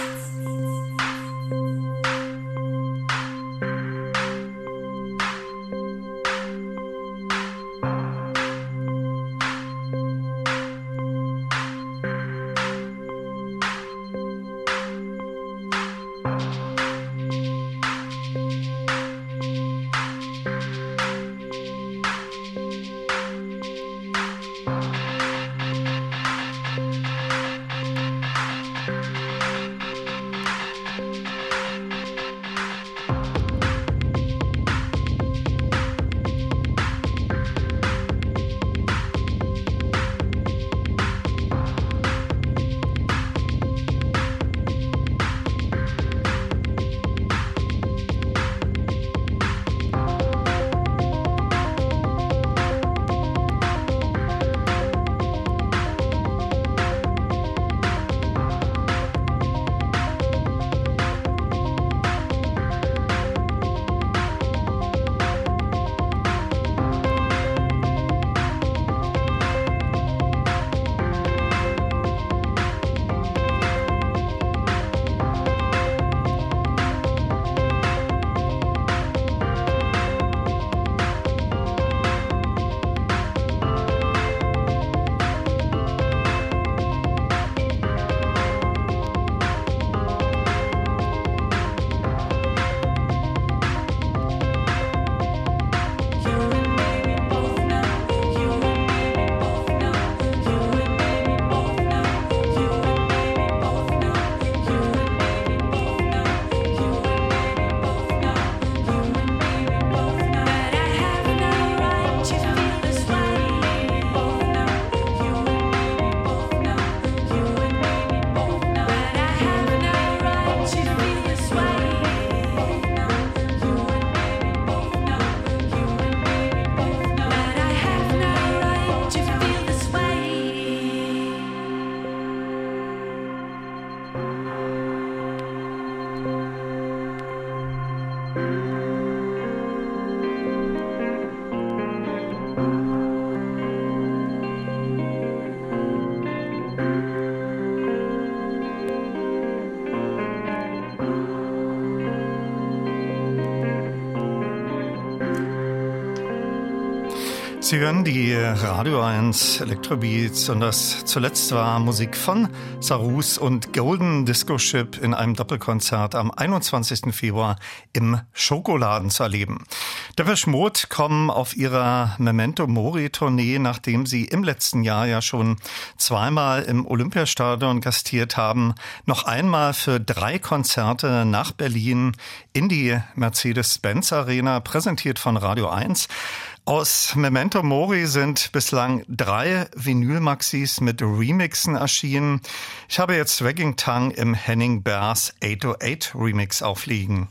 Sie hören die Radio 1 Electrobeats und das zuletzt war Musik von Sarus und Golden Disco Ship in einem Doppelkonzert am 21. Februar im Schokoladen zu erleben. Der Mode kommen auf ihrer Memento Mori Tournee, nachdem sie im letzten Jahr ja schon zweimal im Olympiastadion gastiert haben, noch einmal für drei Konzerte nach Berlin in die Mercedes-Benz Arena, präsentiert von Radio 1. Aus Memento Mori sind bislang drei Vinyl-Maxis mit Remixen erschienen. Ich habe jetzt Wagging Tongue im Henning Bears 808 Remix aufliegen.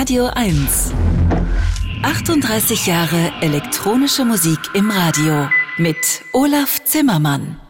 Radio 1. 38 Jahre elektronische Musik im Radio mit Olaf Zimmermann.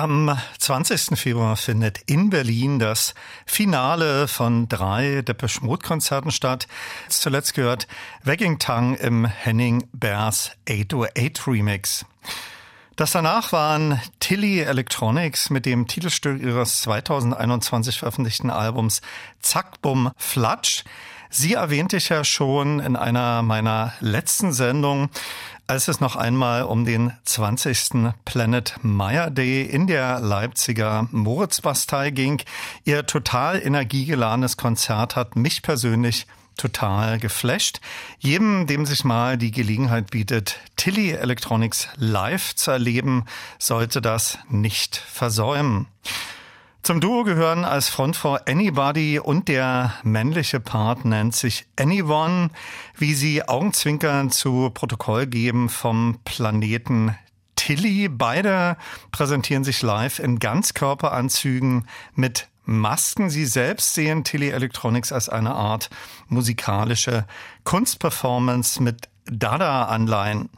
Am 20. Februar findet in Berlin das Finale von drei Depeche Mode Konzerten statt. Zuletzt gehört Wagging Tongue im Henning Bears 808 Remix. Das danach waren Tilly Electronics mit dem Titelstück ihres 2021 veröffentlichten Albums Zack Bum Flatsch. Sie erwähnte ich ja schon in einer meiner letzten Sendungen als es noch einmal um den 20. Planet Meyer Day in der Leipziger Moritzbastei ging. Ihr total energiegeladenes Konzert hat mich persönlich total geflasht. Jedem, dem sich mal die Gelegenheit bietet, Tilly Electronics live zu erleben, sollte das nicht versäumen. Zum Duo gehören als Frontfrau Anybody und der männliche Part nennt sich Anyone, wie sie Augenzwinkern zu Protokoll geben vom Planeten Tilly. Beide präsentieren sich live in Ganzkörperanzügen mit Masken. Sie selbst sehen Tilly Electronics als eine Art musikalische Kunstperformance mit Dada-Anleihen.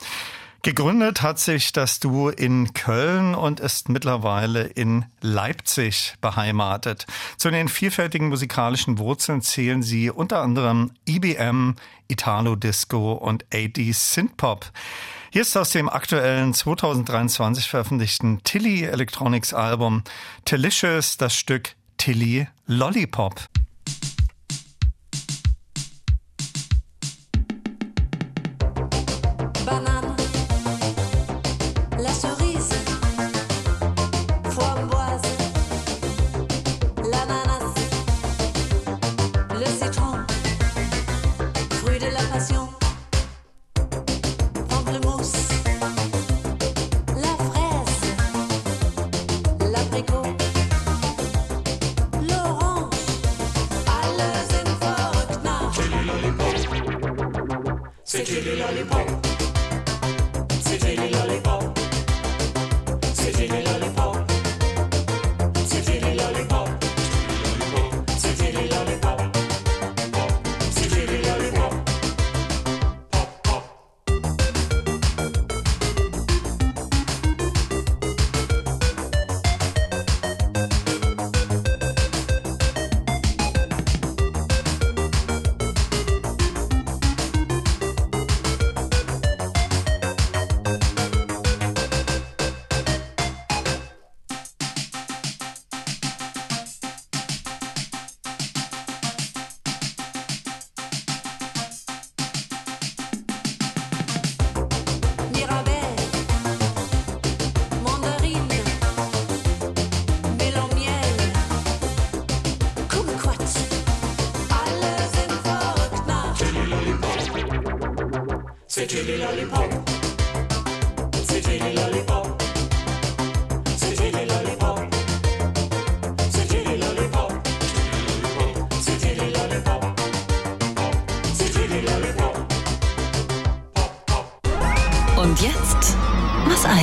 Gegründet hat sich das Duo in Köln und ist mittlerweile in Leipzig beheimatet. Zu den vielfältigen musikalischen Wurzeln zählen sie unter anderem IBM, Italo Disco und 80s Synthpop. Hier ist aus dem aktuellen 2023 veröffentlichten Tilly Electronics Album Delicious das Stück Tilly Lollipop.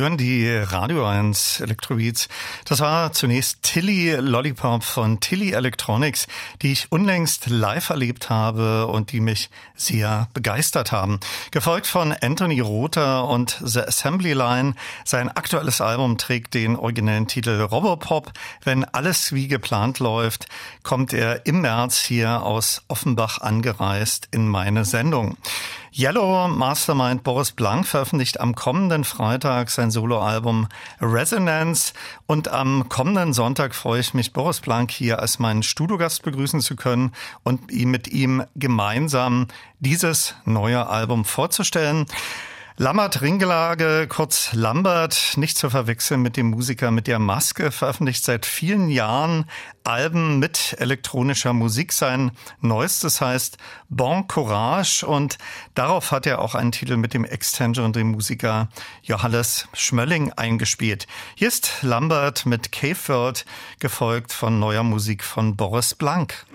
Hören die Radio 1 Electrobeats. Das war zunächst Tilly Lollipop von Tilly Electronics, die ich unlängst live erlebt habe und die mich sehr begeistert haben. Gefolgt von Anthony Rother und The Assembly Line. Sein aktuelles Album trägt den originellen Titel Robopop. Wenn alles wie geplant läuft, kommt er im März hier aus Offenbach angereist in meine Sendung. Yellow Mastermind Boris Blank veröffentlicht am kommenden Freitag sein Soloalbum Resonance und am kommenden Sonntag freue ich mich, Boris Blank hier als meinen Studiogast begrüßen zu können und mit ihm gemeinsam dieses neue Album vorzustellen. Lambert Ringelage, kurz Lambert, nicht zu verwechseln mit dem Musiker mit der Maske, veröffentlicht seit vielen Jahren Alben mit elektronischer Musik. Sein neuestes heißt Bon Courage und darauf hat er auch einen Titel mit dem Extension und dem Musiker Johannes Schmölling eingespielt. Hier ist Lambert mit Caveford, gefolgt von neuer Musik von Boris Blank.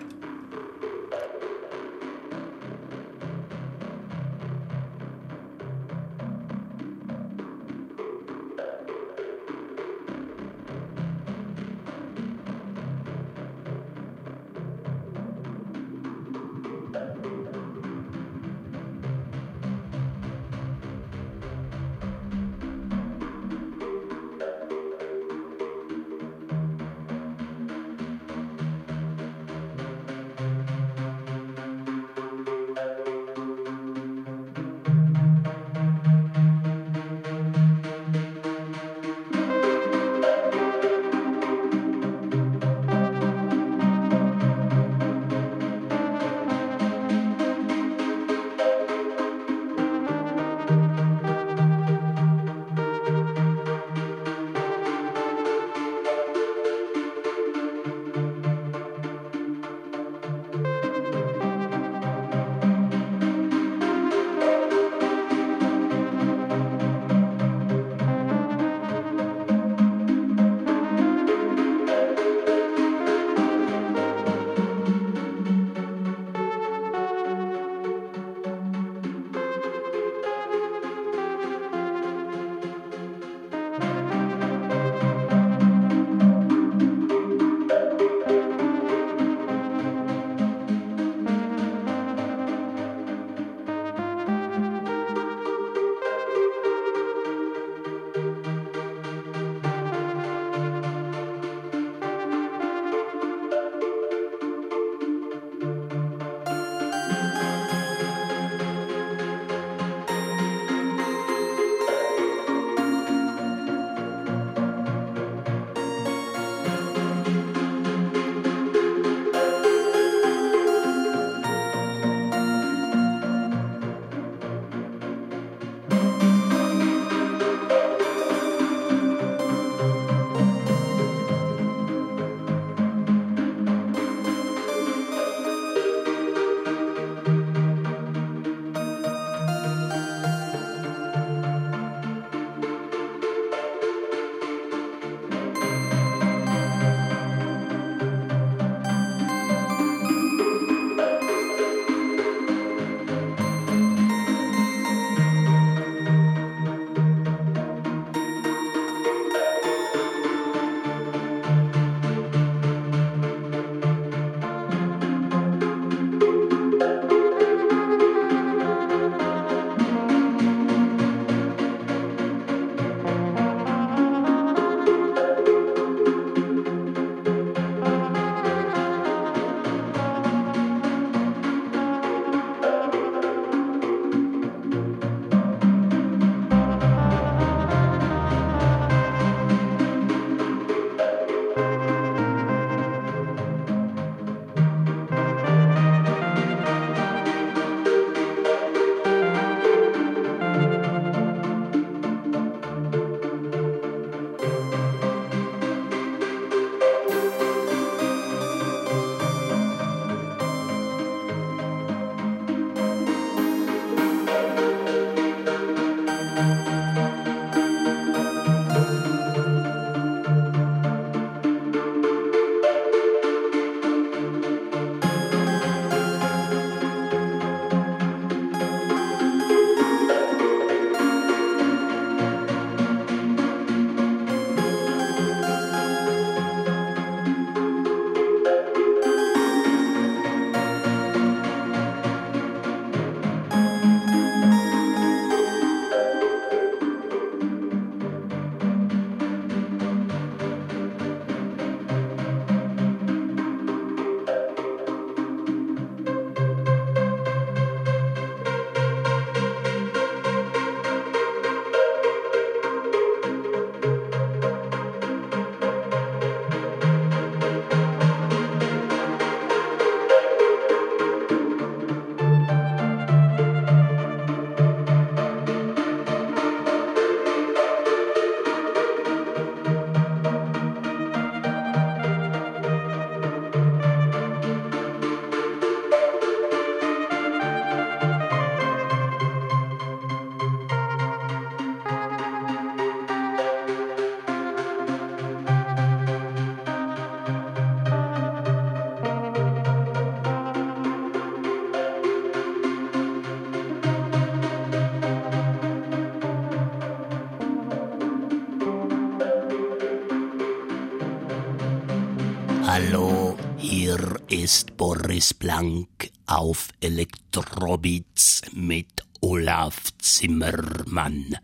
Ist Boris Blank auf Elektrobits mit Olaf Zimmermann.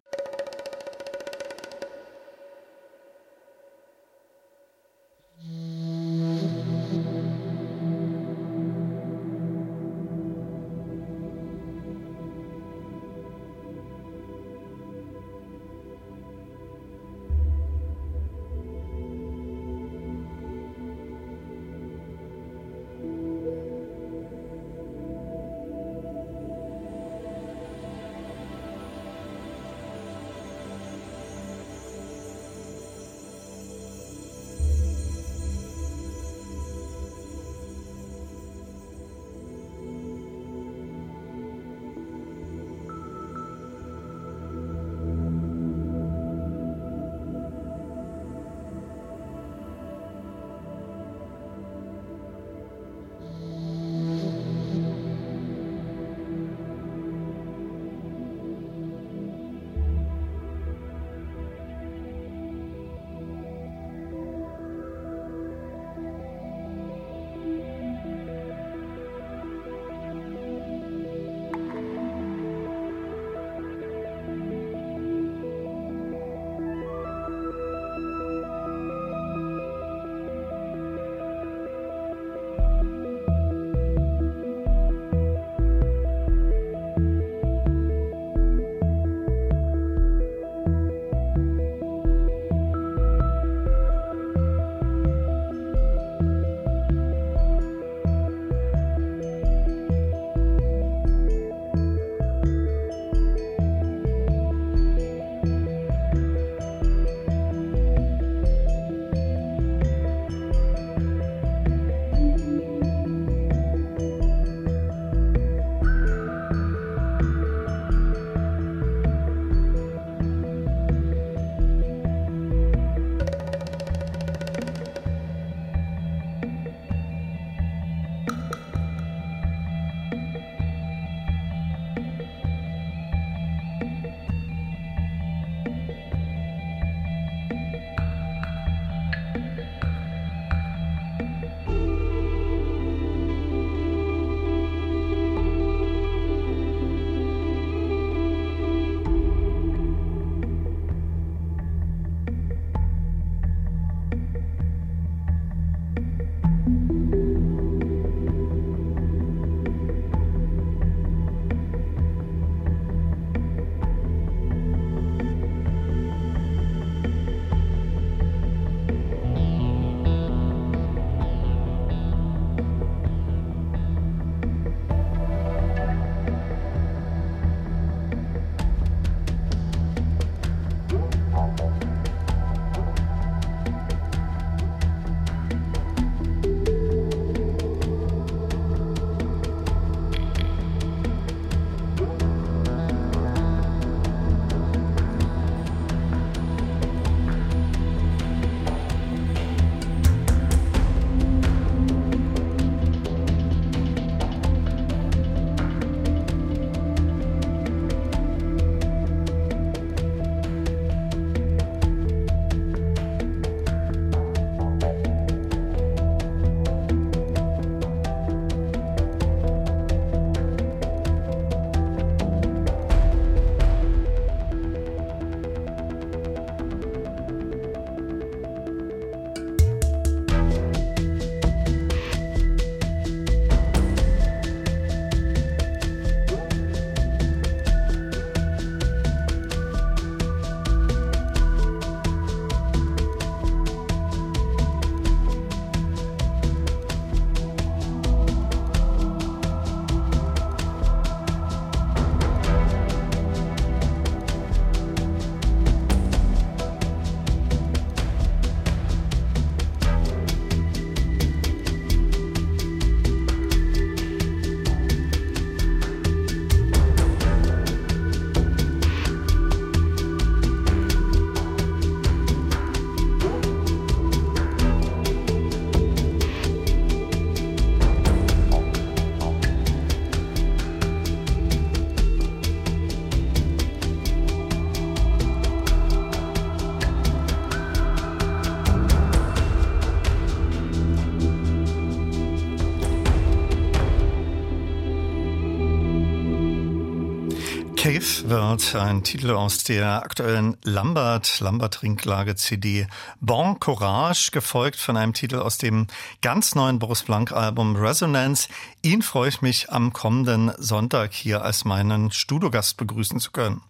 Cave wird ein Titel aus der aktuellen Lambert, Lambert Ringlage CD Bon Courage, gefolgt von einem Titel aus dem ganz neuen Boris Blank Album Resonance. Ihn freue ich mich am kommenden Sonntag hier als meinen Studiogast begrüßen zu können.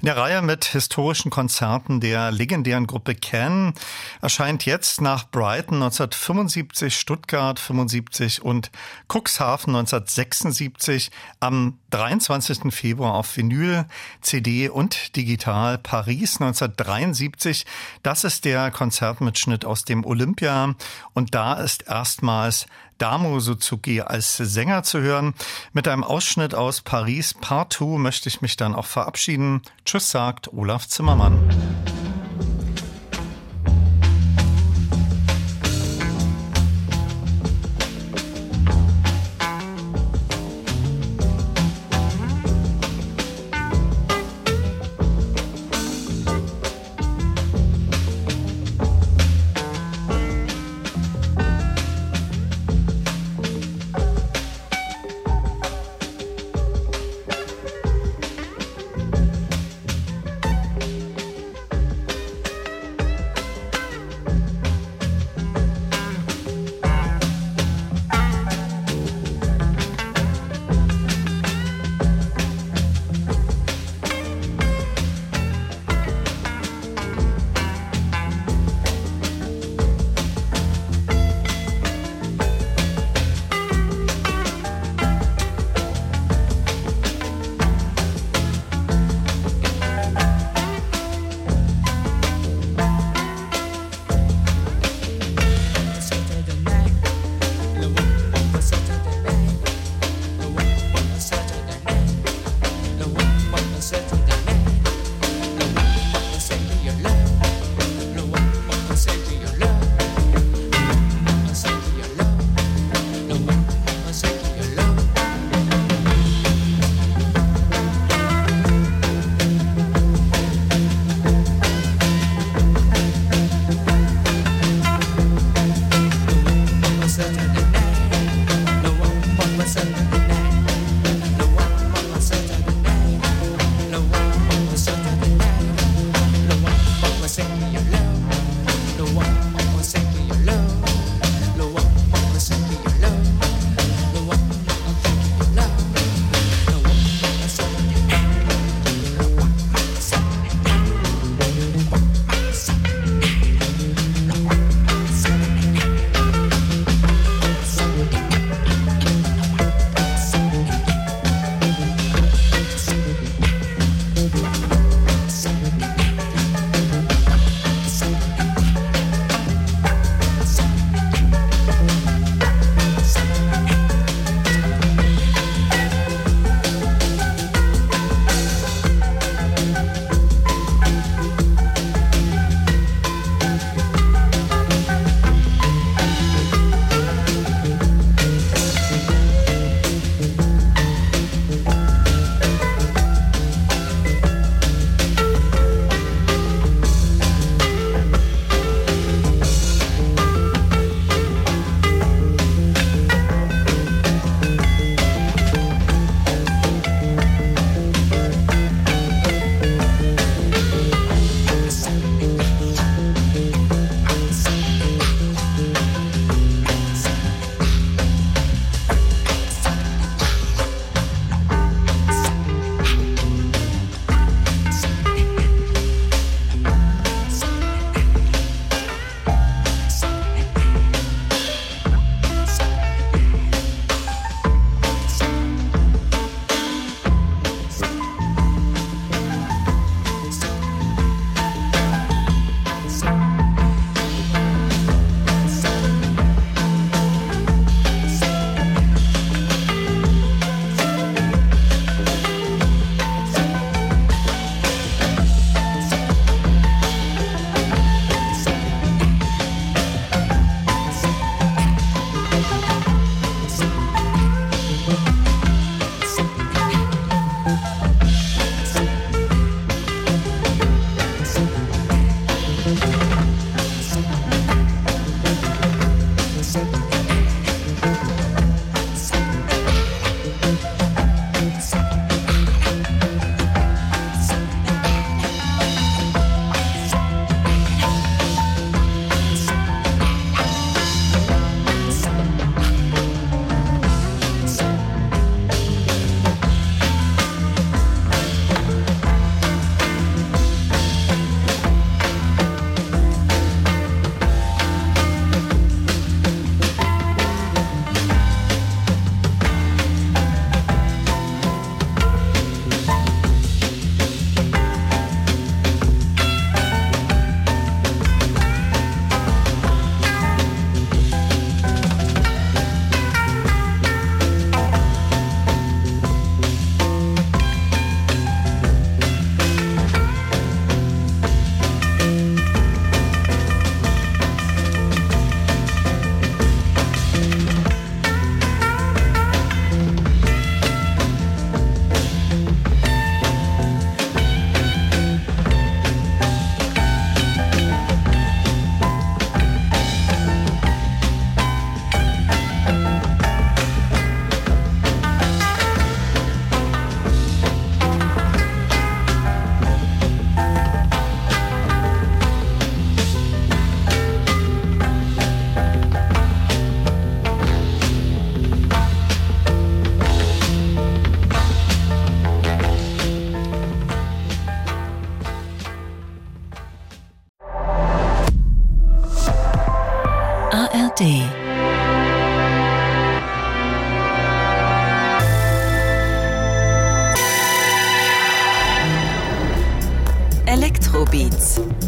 In der Reihe mit historischen Konzerten der legendären Gruppe Can erscheint jetzt nach Brighton 1975, Stuttgart 75 und Cuxhaven 1976 am 23. Februar auf Vinyl, CD und digital Paris 1973. Das ist der Konzertmitschnitt aus dem Olympia und da ist erstmals Damo Suzuki als Sänger zu hören. Mit einem Ausschnitt aus Paris Part 2 möchte ich mich dann auch verabschieden. Tschüss sagt Olaf Zimmermann.